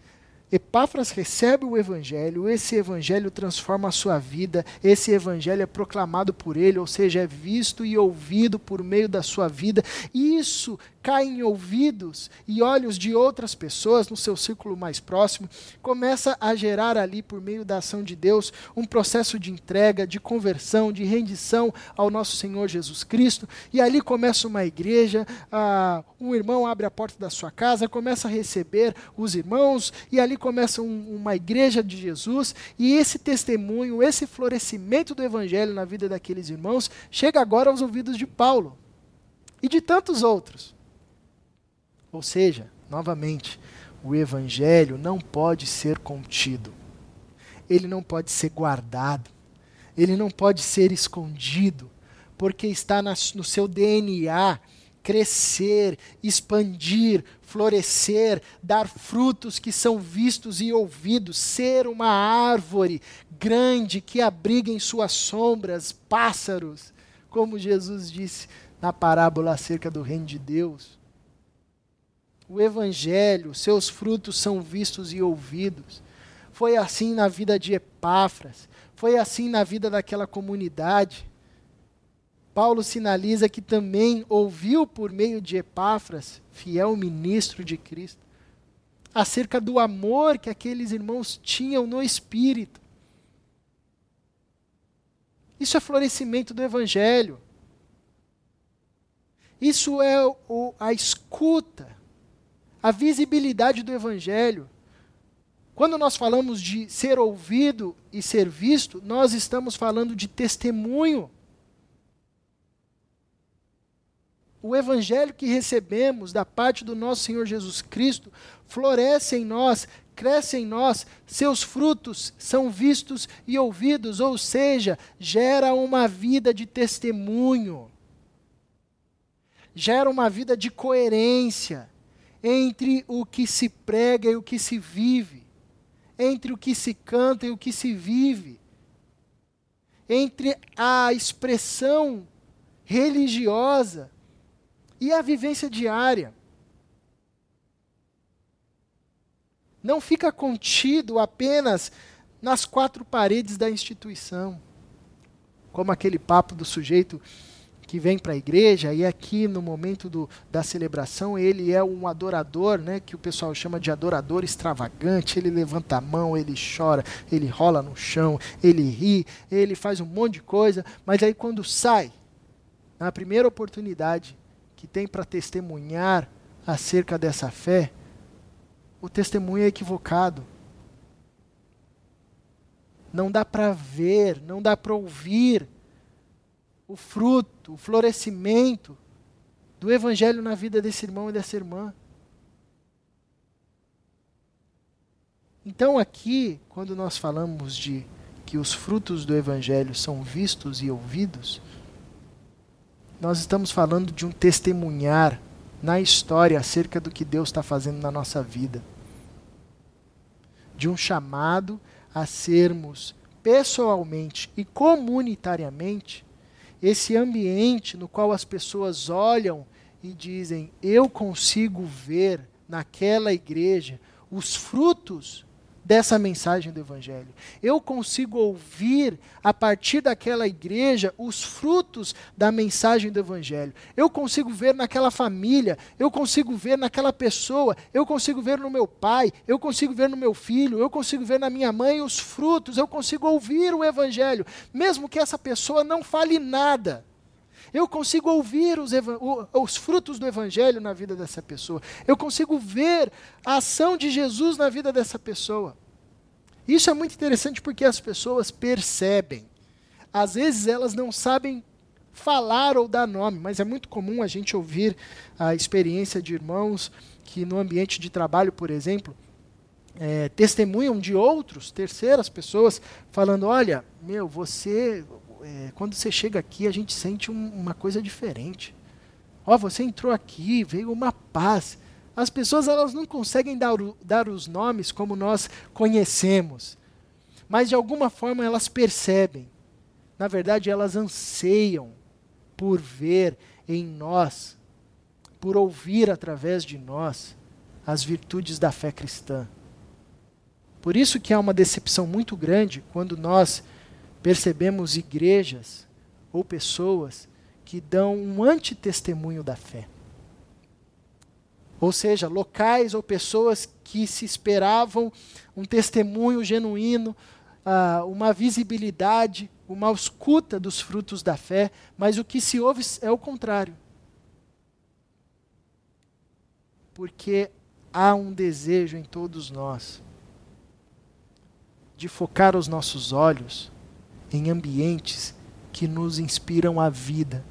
Epáfras recebe o evangelho, esse evangelho transforma a sua vida, esse evangelho é proclamado por ele, ou seja, é visto e ouvido por meio da sua vida. Isso cai em ouvidos e olhos de outras pessoas no seu círculo mais próximo, começa a gerar ali, por meio da ação de Deus, um processo de entrega, de conversão, de rendição ao nosso Senhor Jesus Cristo. E ali começa uma igreja, um irmão abre a porta da sua casa, começa a receber os irmãos, e ali começa um, uma igreja de Jesus, e esse testemunho, esse florescimento do evangelho na vida daqueles irmãos, chega agora aos ouvidos de Paulo e de tantos outros. Ou seja, novamente, o evangelho não pode ser contido. Ele não pode ser guardado. Ele não pode ser escondido, porque está no seu DNA crescer, expandir, florescer, dar frutos que são vistos e ouvidos, ser uma árvore grande que abriga em suas sombras pássaros, como Jesus disse na parábola acerca do reino de Deus o Evangelho, seus frutos são vistos e ouvidos. Foi assim na vida de Epáfras, foi assim na vida daquela comunidade. Paulo sinaliza que também ouviu por meio de Epáfras, fiel ministro de Cristo, acerca do amor que aqueles irmãos tinham no Espírito. Isso é florescimento do Evangelho. Isso é o, a escuta a visibilidade do Evangelho. Quando nós falamos de ser ouvido e ser visto, nós estamos falando de testemunho. O Evangelho que recebemos da parte do nosso Senhor Jesus Cristo floresce em nós, cresce em nós, seus frutos são vistos e ouvidos, ou seja, gera uma vida de testemunho, gera uma vida de coerência entre o que se prega e o que se vive, entre o que se canta e o que se vive, entre a expressão religiosa e a vivência diária. Não fica contido apenas nas quatro paredes da instituição, como aquele papo do sujeito que vem para a igreja e aqui no momento do, da celebração ele é um adorador, né, que o pessoal chama de adorador extravagante. Ele levanta a mão, ele chora, ele rola no chão, ele ri, ele faz um monte de coisa, mas aí quando sai, na primeira oportunidade que tem para testemunhar acerca dessa fé, o testemunho é equivocado. Não dá para ver, não dá para ouvir o fruto, o florescimento do Evangelho na vida desse irmão e dessa irmã. Então, aqui, quando nós falamos de que os frutos do Evangelho são vistos e ouvidos, nós estamos falando de um testemunhar na história acerca do que Deus está fazendo na nossa vida. De um chamado a sermos pessoalmente e comunitariamente esse ambiente no qual as pessoas olham e dizem: Eu consigo ver naquela igreja os frutos dessa mensagem do Evangelho. Eu consigo ouvir, a partir daquela igreja, os frutos da mensagem do Evangelho. Eu consigo ver naquela família, eu consigo ver naquela pessoa, eu consigo ver no meu pai, eu consigo ver no meu filho, eu consigo ver na minha mãe os frutos, eu consigo ouvir o Evangelho, mesmo que essa pessoa não fale nada. Eu consigo ouvir os, os, frutos do Evangelho na vida dessa pessoa. Eu consigo ver a ação de Jesus na vida dessa pessoa. Isso é muito interessante porque as pessoas percebem. Às vezes elas não sabem falar ou dar nome, mas é muito comum a gente ouvir a experiência de irmãos que no ambiente de trabalho, por exemplo, é, testemunham de outros, terceiras pessoas, falando: olha, meu, você é, quando você chega aqui, a gente sente um, uma coisa diferente. Ó, oh, você entrou aqui, veio uma paz. As pessoas elas não conseguem dar, dar os nomes como nós conhecemos, mas de alguma forma elas percebem. Na verdade, elas anseiam por ver em nós, por ouvir através de nós as virtudes da fé cristã. Por isso que há uma decepção muito grande quando nós percebemos igrejas ou pessoas que dão um antitestemunho da fé. Ou seja, locais ou pessoas que se esperavam um testemunho genuíno, uh, uma visibilidade, uma escuta dos frutos da fé, mas o que se ouve é o contrário. Porque há um desejo em todos nós de focar os nossos olhos em ambientes que nos inspiram a vida,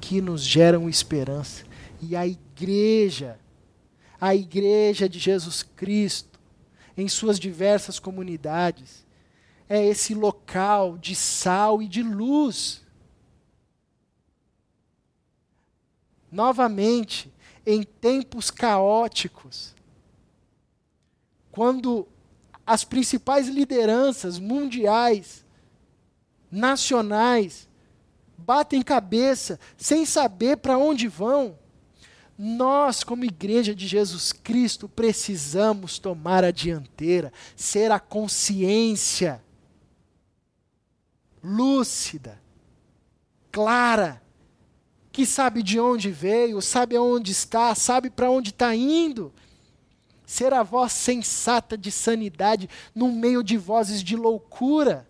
que nos geram esperança. E a igreja, a igreja de Jesus Cristo, em suas diversas comunidades, é esse local de sal e de luz. Novamente, em tempos caóticos, quando as principais lideranças mundiais nacionais, batem cabeça sem saber para onde vão. Nós, como igreja de Jesus Cristo, precisamos tomar a dianteira, ser a consciência lúcida, clara, que sabe de onde veio, sabe aonde está, sabe para onde está indo. Ser a voz sensata de sanidade no meio de vozes de loucura.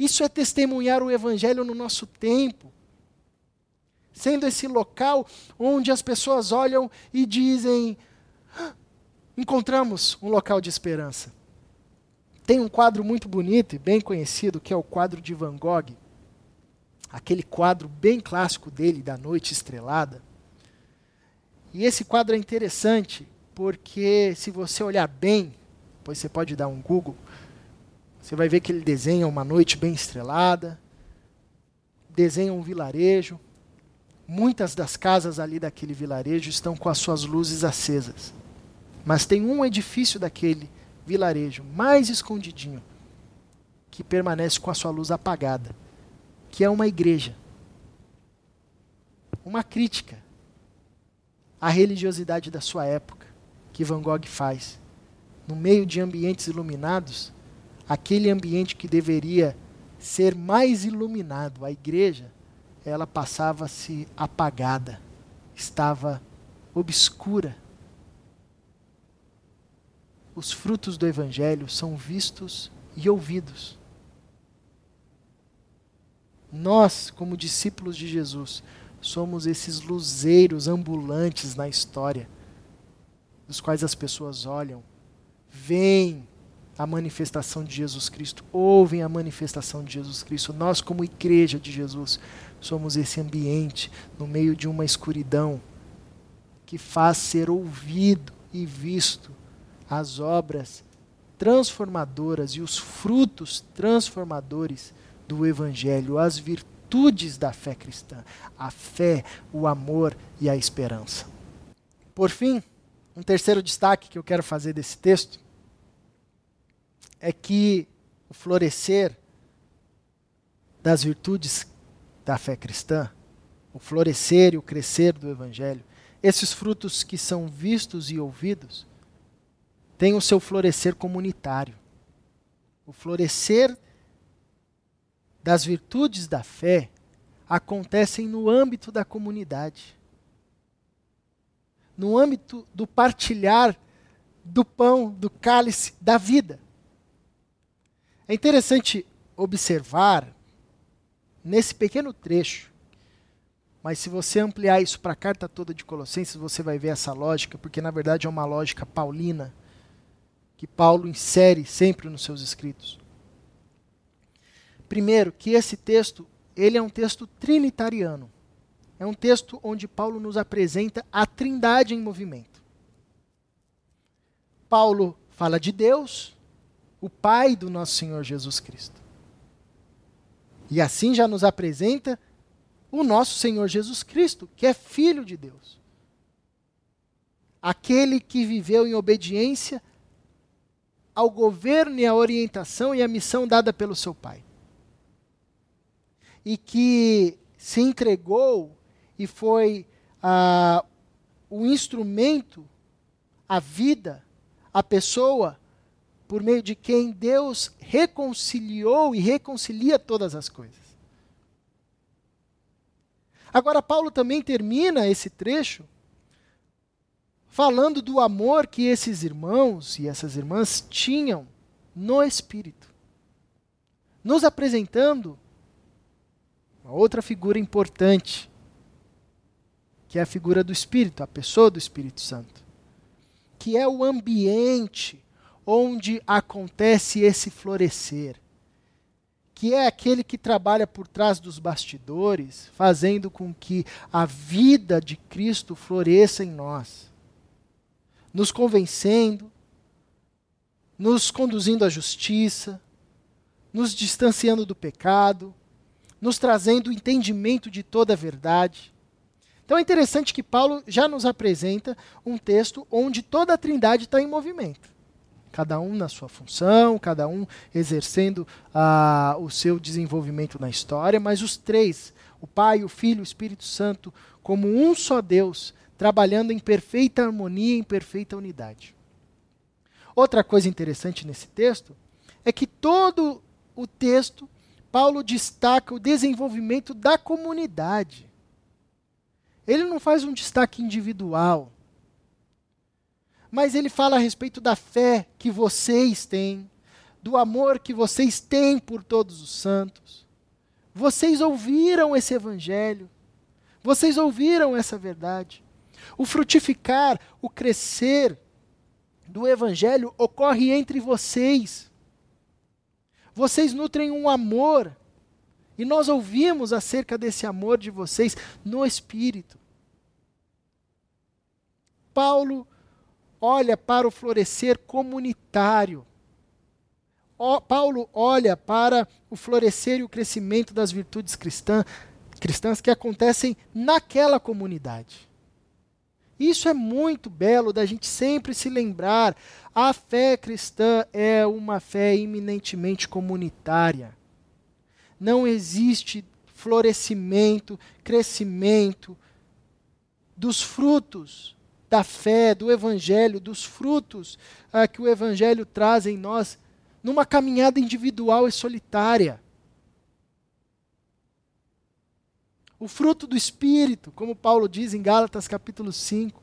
Isso é testemunhar o Evangelho no nosso tempo. Sendo esse local onde as pessoas olham e dizem: ah, encontramos um local de esperança. Tem um quadro muito bonito e bem conhecido, que é o quadro de Van Gogh. Aquele quadro bem clássico dele, da Noite Estrelada. E esse quadro é interessante porque, se você olhar bem, pois você pode dar um Google, você vai ver que ele desenha uma noite bem estrelada, desenha um vilarejo. Muitas das casas ali daquele vilarejo estão com as suas luzes acesas. Mas tem um edifício daquele vilarejo, mais escondidinho, que permanece com a sua luz apagada, que é uma igreja. Uma crítica à religiosidade da sua época, que Van Gogh faz. No meio de ambientes iluminados, aquele ambiente que deveria ser mais iluminado, a igreja, ela passava-se apagada, estava obscura. Os frutos do Evangelho são vistos e ouvidos. Nós, como discípulos de Jesus, somos esses luzeiros ambulantes na história, dos quais as pessoas olham, veem a manifestação de Jesus Cristo, ouvem a manifestação de Jesus Cristo. Nós, como igreja de Jesus, somos esse ambiente no meio de uma escuridão que faz ser ouvido e visto as obras transformadoras e os frutos transformadores do Evangelho, as virtudes da fé cristã, a fé, o amor e a esperança. Por fim, um terceiro destaque que eu quero fazer desse texto é que o florescer das virtudes da fé cristã, o florescer e o crescer do Evangelho, esses frutos que são vistos e ouvidos, tem o seu florescer comunitário. O florescer das virtudes da fé acontecem no âmbito da comunidade. No âmbito do partilhar do pão, do cálice, da vida. É interessante observar nesse pequeno trecho, mas se você ampliar isso para a carta toda de Colossenses, você vai ver essa lógica, porque na verdade é uma lógica paulina que Paulo insere sempre nos seus escritos. Primeiro, que esse texto, ele é um texto trinitariano. É um texto onde Paulo nos apresenta a Trindade em movimento. Paulo fala de Deus, o Pai do nosso Senhor Jesus Cristo. E assim já nos apresenta o nosso Senhor Jesus Cristo, que é filho de Deus. Aquele que viveu em obediência ao governo e à orientação e à missão dada pelo seu Pai. E que se entregou e foi ah, o instrumento, a vida, a pessoa por meio de quem Deus reconciliou e reconcilia todas as coisas. Agora, Paulo também termina esse trecho falando do amor que esses irmãos e essas irmãs tinham no Espírito, nos apresentando uma outra figura importante, que é a figura do Espírito, a pessoa do Espírito Santo, que é o ambiente onde acontece esse florescer, que é aquele que trabalha por trás dos bastidores, fazendo com que a vida de Cristo floresça em nós, nos convencendo, nos conduzindo à justiça, nos distanciando do pecado, nos trazendo o entendimento de toda a verdade. Então é interessante que Paulo já nos apresenta um texto onde toda a trindade está em movimento cada um na sua função, cada um exercendo ah, o seu desenvolvimento na história, mas os três, o Pai, o Filho e o Espírito Santo, como um só Deus, trabalhando em perfeita harmonia, em perfeita unidade. Outra coisa interessante nesse texto é que todo o texto, Paulo destaca o desenvolvimento da comunidade. Ele não faz um destaque individual mas ele fala a respeito da fé que vocês têm, do amor que vocês têm por todos os santos. Vocês ouviram esse evangelho, vocês ouviram essa verdade. O frutificar, o crescer do evangelho ocorre entre vocês. Vocês nutrem um amor, e nós ouvimos acerca desse amor de vocês no Espírito. Paulo olha para o florescer comunitário. O, Paulo olha para o florescer e o crescimento das virtudes cristã, cristãs que acontecem naquela comunidade. Isso é muito belo da gente sempre se lembrar. A fé cristã é uma fé eminentemente comunitária. Não existe florescimento, crescimento dos frutos da fé, do evangelho, dos frutos ah, que o evangelho traz em nós, numa caminhada individual e solitária. O fruto do Espírito, como Paulo diz em Gálatas capítulo 5.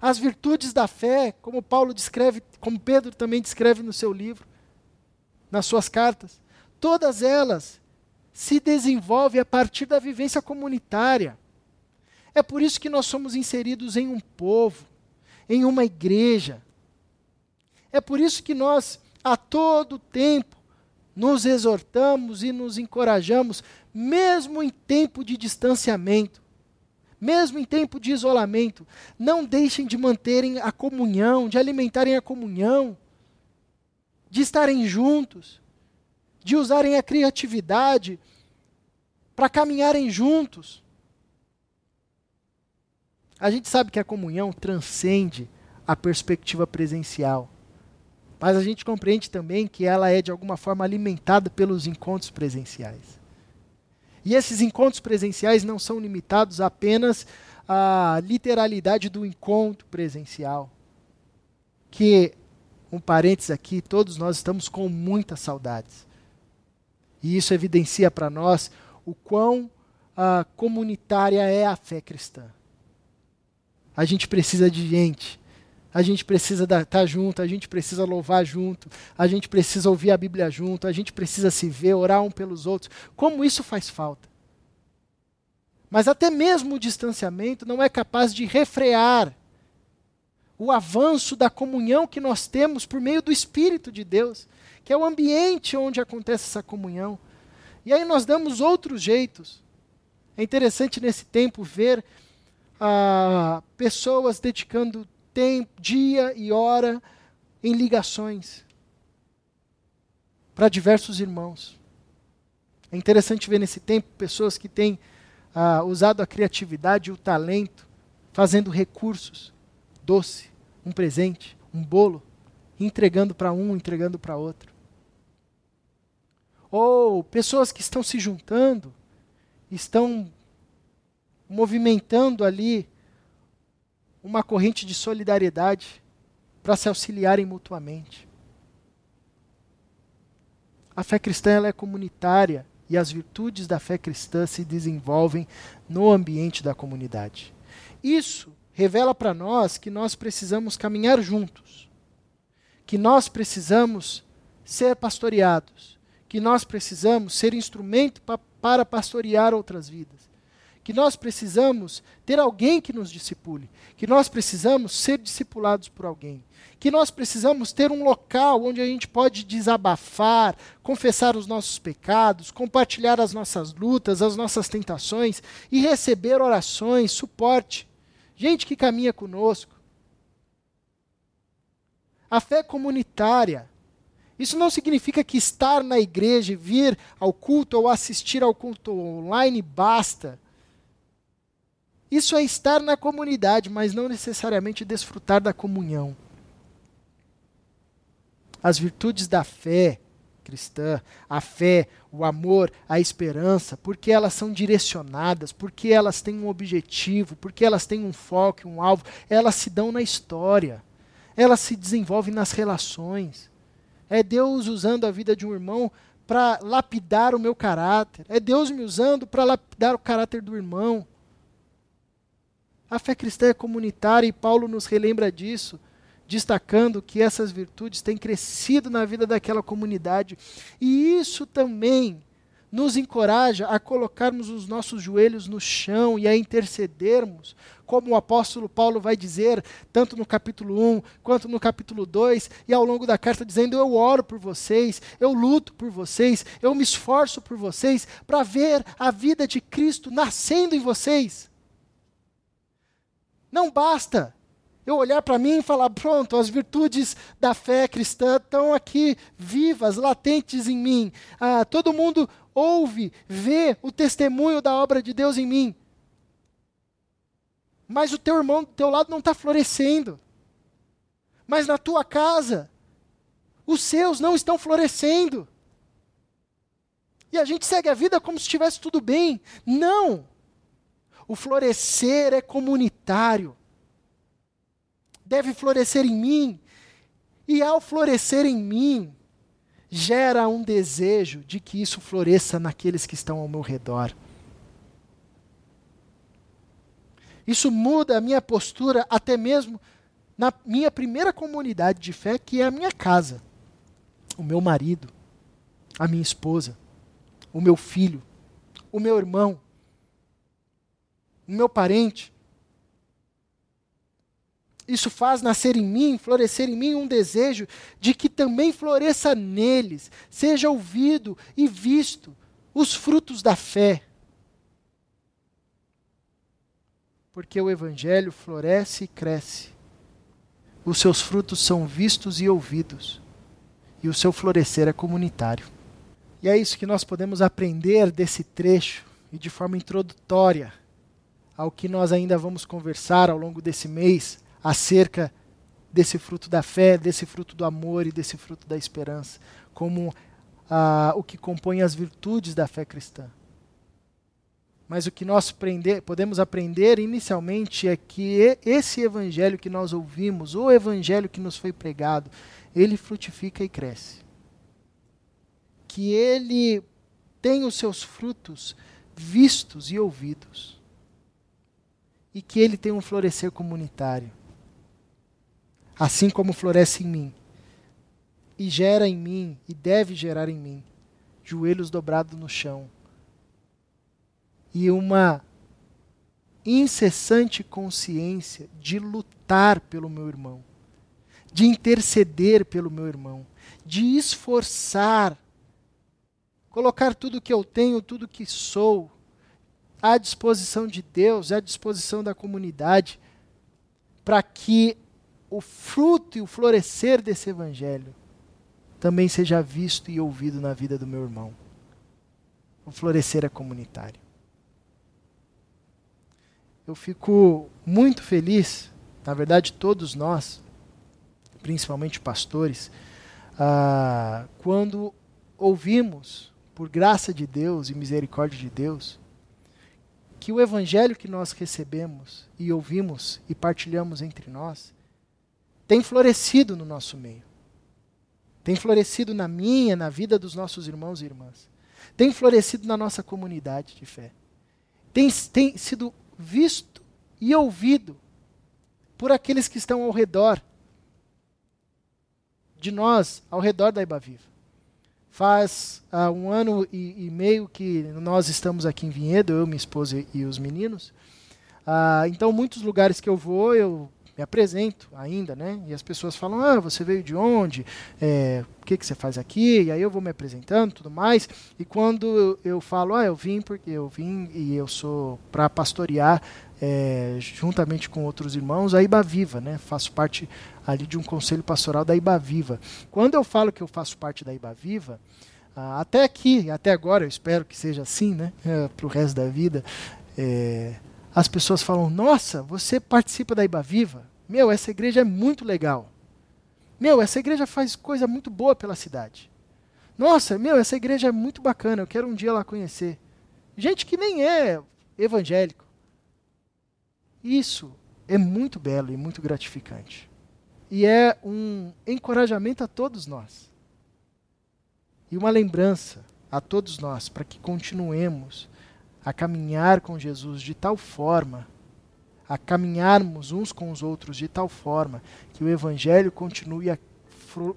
As virtudes da fé, como Paulo descreve, como Pedro também descreve no seu livro, nas suas cartas, todas elas se desenvolvem a partir da vivência comunitária. É por isso que nós somos inseridos em um povo, em uma igreja. É por isso que nós, a todo tempo, nos exortamos e nos encorajamos, mesmo em tempo de distanciamento, mesmo em tempo de isolamento. Não deixem de manterem a comunhão, de alimentarem a comunhão, de estarem juntos, de usarem a criatividade para caminharem juntos. A gente sabe que a comunhão transcende a perspectiva presencial. Mas a gente compreende também que ela é de alguma forma alimentada pelos encontros presenciais. E esses encontros presenciais não são limitados apenas à literalidade do encontro presencial. que, um parênteses aqui, todos nós estamos com muitas saudades. E isso evidencia para nós o quão ah, comunitária é a fé cristã. A gente precisa de gente. A gente precisa estar tá junto, a gente precisa louvar junto, a gente precisa ouvir a Bíblia junto, a gente precisa se ver, orar um pelos outros. Como isso faz falta? Mas até mesmo o distanciamento não é capaz de refrear o avanço da comunhão que nós temos por meio do Espírito de Deus, que é o ambiente onde acontece essa comunhão. E aí nós damos outros jeitos. É interessante nesse tempo ver ah, pessoas dedicando tempo, dia e hora em ligações para diversos irmãos. É interessante ver nesse tempo pessoas que têm ah, usado a criatividade e o talento, fazendo recursos, doce, um presente, um bolo, entregando para um, entregando para outro. Ou pessoas que estão se juntando, estão movimentando ali uma corrente de solidariedade para se auxiliarem mutuamente. A fé cristã ela é comunitária e as virtudes da fé cristã se desenvolvem no ambiente da comunidade. Isso revela para nós que nós precisamos caminhar juntos, que nós precisamos ser pastoreados, que nós precisamos ser instrumento pa para pastorear outras vidas que nós precisamos ter alguém que nos discipule, que nós precisamos ser discipulados por alguém, que nós precisamos ter um local onde a gente pode desabafar, confessar os nossos pecados, compartilhar as nossas lutas, as nossas tentações e receber orações, suporte. Gente que caminha conosco. A fé comunitária. Isso não significa que estar na igreja, vir ao culto ou assistir ao culto online basta. Isso é estar na comunidade, mas não necessariamente desfrutar da comunhão. As virtudes da fé cristã, a fé, o amor, a esperança, porque elas são direcionadas, porque elas têm um objetivo, porque elas têm um foco, um alvo, elas se dão na história, elas se desenvolvem nas relações. É Deus usando a vida de um irmão para lapidar o meu caráter, é Deus me usando para lapidar o caráter do irmão. A fé cristã é comunitária e Paulo nos relembra disso, destacando que essas virtudes têm crescido na vida daquela comunidade. E isso também nos encoraja a colocarmos os nossos joelhos no chão e a intercedermos, como o apóstolo Paulo vai dizer, tanto no capítulo 1 quanto no capítulo 2, e ao longo da carta, dizendo: Eu oro por vocês, eu luto por vocês, eu me esforço por vocês, para ver a vida de Cristo nascendo em vocês. Não basta eu olhar para mim e falar: pronto, as virtudes da fé cristã estão aqui vivas, latentes em mim. Ah, todo mundo ouve, vê o testemunho da obra de Deus em mim. Mas o teu irmão do teu lado não está florescendo. Mas na tua casa, os seus não estão florescendo. E a gente segue a vida como se estivesse tudo bem. Não! O florescer é comunitário. Deve florescer em mim. E ao florescer em mim, gera um desejo de que isso floresça naqueles que estão ao meu redor. Isso muda a minha postura até mesmo na minha primeira comunidade de fé, que é a minha casa. O meu marido, a minha esposa, o meu filho, o meu irmão, o meu parente. Isso faz nascer em mim, florescer em mim um desejo de que também floresça neles, seja ouvido e visto os frutos da fé. Porque o Evangelho floresce e cresce. Os seus frutos são vistos e ouvidos. E o seu florescer é comunitário. E é isso que nós podemos aprender desse trecho e de forma introdutória ao que nós ainda vamos conversar ao longo desse mês acerca desse fruto da fé, desse fruto do amor e desse fruto da esperança, como ah, o que compõe as virtudes da fé cristã. Mas o que nós aprender, podemos aprender inicialmente é que esse evangelho que nós ouvimos, o evangelho que nos foi pregado, ele frutifica e cresce. Que ele tem os seus frutos vistos e ouvidos. E que ele tem um florescer comunitário. Assim como floresce em mim. E gera em mim, e deve gerar em mim, joelhos dobrados no chão e uma incessante consciência de lutar pelo meu irmão, de interceder pelo meu irmão, de esforçar, colocar tudo que eu tenho, tudo que sou, à disposição de Deus, à disposição da comunidade, para que o fruto e o florescer desse evangelho também seja visto e ouvido na vida do meu irmão. O florescer é comunitário eu fico muito feliz, na verdade, todos nós, principalmente pastores, ah, quando ouvimos, por graça de Deus e misericórdia de Deus, que o evangelho que nós recebemos e ouvimos e partilhamos entre nós tem florescido no nosso meio. Tem florescido na minha, na vida dos nossos irmãos e irmãs. Tem florescido na nossa comunidade de fé. Tem, tem sido visto e ouvido por aqueles que estão ao redor de nós, ao redor da Ibaviva. Faz uh, um ano e, e, meio que nós estamos aqui em Vinhedo, eu, minha esposa e, e os meninos. Uh, então, muitos lugares que eu vou, eu me apresento ainda, né? E as pessoas falam, ah, você veio de onde? É, o que, que você faz aqui? E aí eu vou me apresentando, tudo mais. E quando eu, falo, ah, eu vim porque eu vim e eu sou para pastorear é, juntamente com outros irmãos a Iba Viva, né? Faço parte ali de um conselho pastoral da Iba Viva. Quando eu falo que eu faço parte da Iba Viva, ah, até aqui, até agora, eu espero que seja assim, né? É, para o resto da vida. É, as pessoas falam: Nossa, você participa da Iba Viva? Meu, essa igreja é muito legal. Meu, essa igreja faz coisa muito boa pela cidade. Nossa, meu, essa igreja é muito bacana, eu quero um dia lá conhecer. Gente que nem é evangélico. Isso é muito belo e muito gratificante. E é um encorajamento a todos nós. E uma lembrança a todos nós para que continuemos a caminhar com Jesus de tal forma, a caminharmos uns com os outros de tal forma que o Evangelho continue a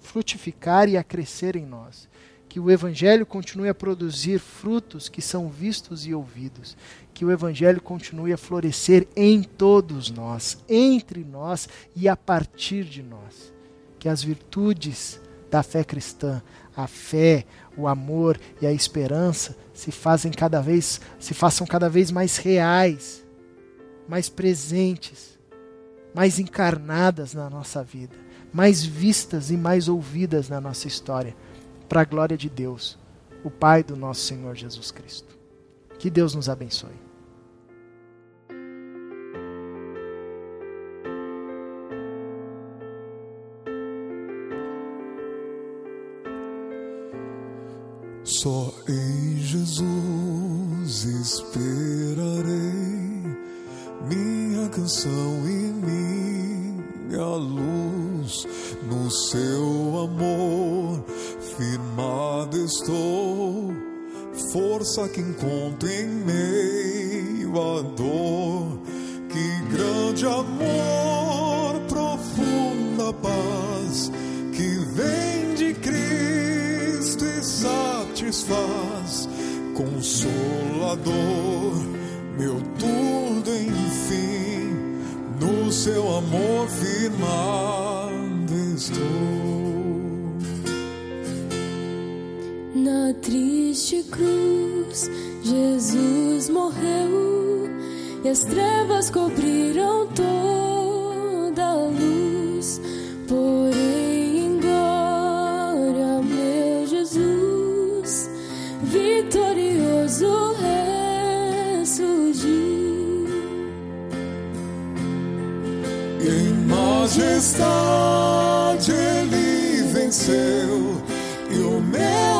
frutificar e a crescer em nós. Que o Evangelho continue a produzir frutos que são vistos e ouvidos. Que o Evangelho continue a florescer em todos nós, entre nós e a partir de nós. Que as virtudes da fé cristã, a fé, o amor e a esperança se fazem cada vez, se façam cada vez mais reais, mais presentes, mais encarnadas na nossa vida, mais vistas e mais ouvidas na nossa história, para a glória de Deus, o Pai do nosso Senhor Jesus Cristo. Que Deus nos abençoe. Só em Jesus esperarei, minha canção e minha luz, no seu firmado estou, força que encontro em meio à dor, que grande amor, profunda paz. Que vem de Cristo e satisfaz, consolador, meu tudo enfim, no seu amor firmado estou. Cruz, Jesus morreu e as trevas cobriram toda a luz. Porém, em glória, meu Jesus, vitorioso ressurgiu. Em majestade ele venceu e o meu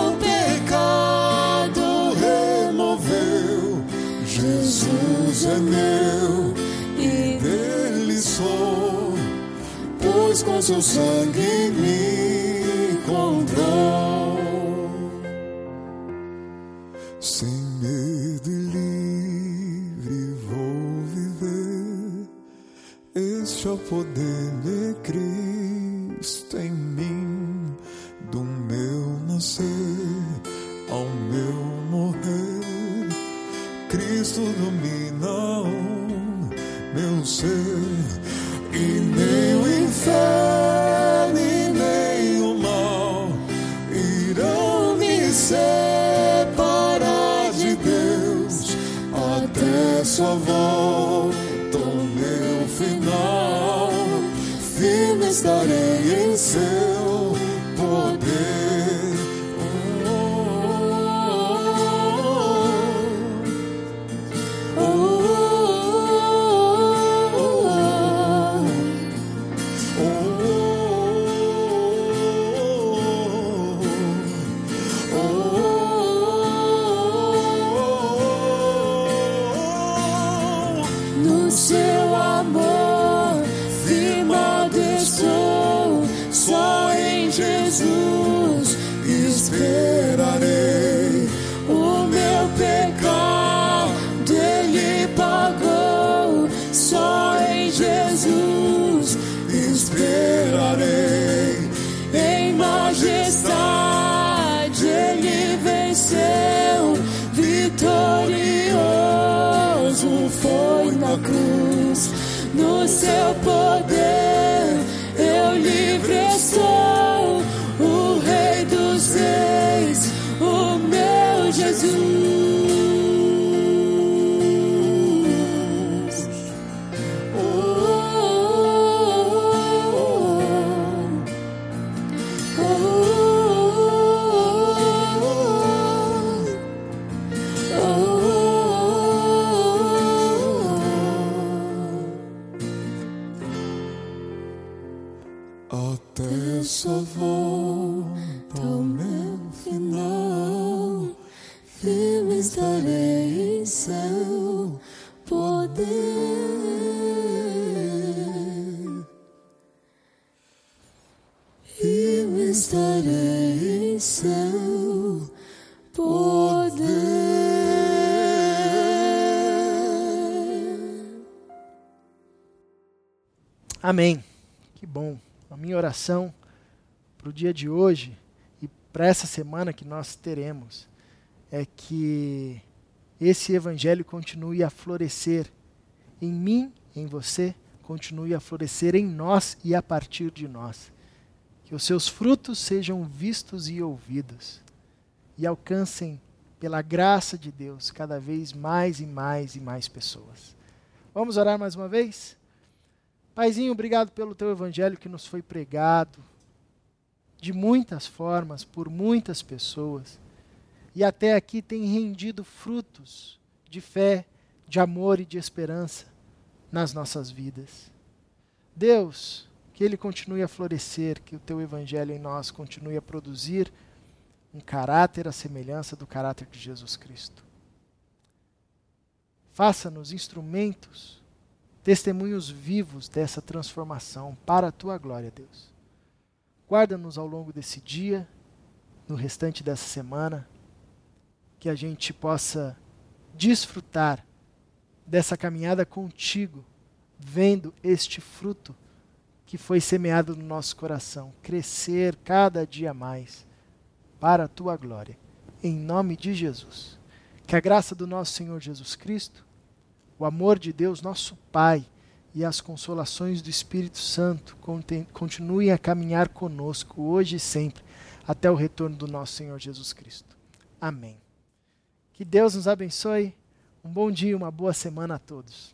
seu sangue me comprou. Sem medo e livre vou viver, este é o poder de Cristo em mim, do meu nascer ao meu morrer. Cristo domina o meu ser firme estarei em seu poder. Firme estarei em seu poder. Amém. Que bom. A minha oração para o dia de hoje e para essa semana que nós teremos é que esse evangelho continue a florescer em mim, em você, continue a florescer em nós e a partir de nós. Que os seus frutos sejam vistos e ouvidos e alcancem, pela graça de Deus, cada vez mais e mais e mais pessoas. Vamos orar mais uma vez? Paizinho, obrigado pelo teu evangelho que nos foi pregado de muitas formas, por muitas pessoas, e até aqui tem rendido frutos de fé, de amor e de esperança nas nossas vidas. Deus, que ele continue a florescer, que o teu evangelho em nós continue a produzir um caráter à semelhança do caráter de Jesus Cristo. Faça-nos instrumentos testemunhos vivos dessa transformação para a tua glória, Deus. Guarda-nos ao longo desse dia, no restante dessa semana, que a gente possa desfrutar dessa caminhada contigo, vendo este fruto que foi semeado no nosso coração crescer cada dia mais para a tua glória. Em nome de Jesus. Que a graça do nosso Senhor Jesus Cristo, o amor de Deus, nosso Pai, e as consolações do Espírito Santo continuem a caminhar conosco hoje e sempre, até o retorno do nosso Senhor Jesus Cristo. Amém. Que Deus nos abençoe. Um bom dia, uma boa semana a todos.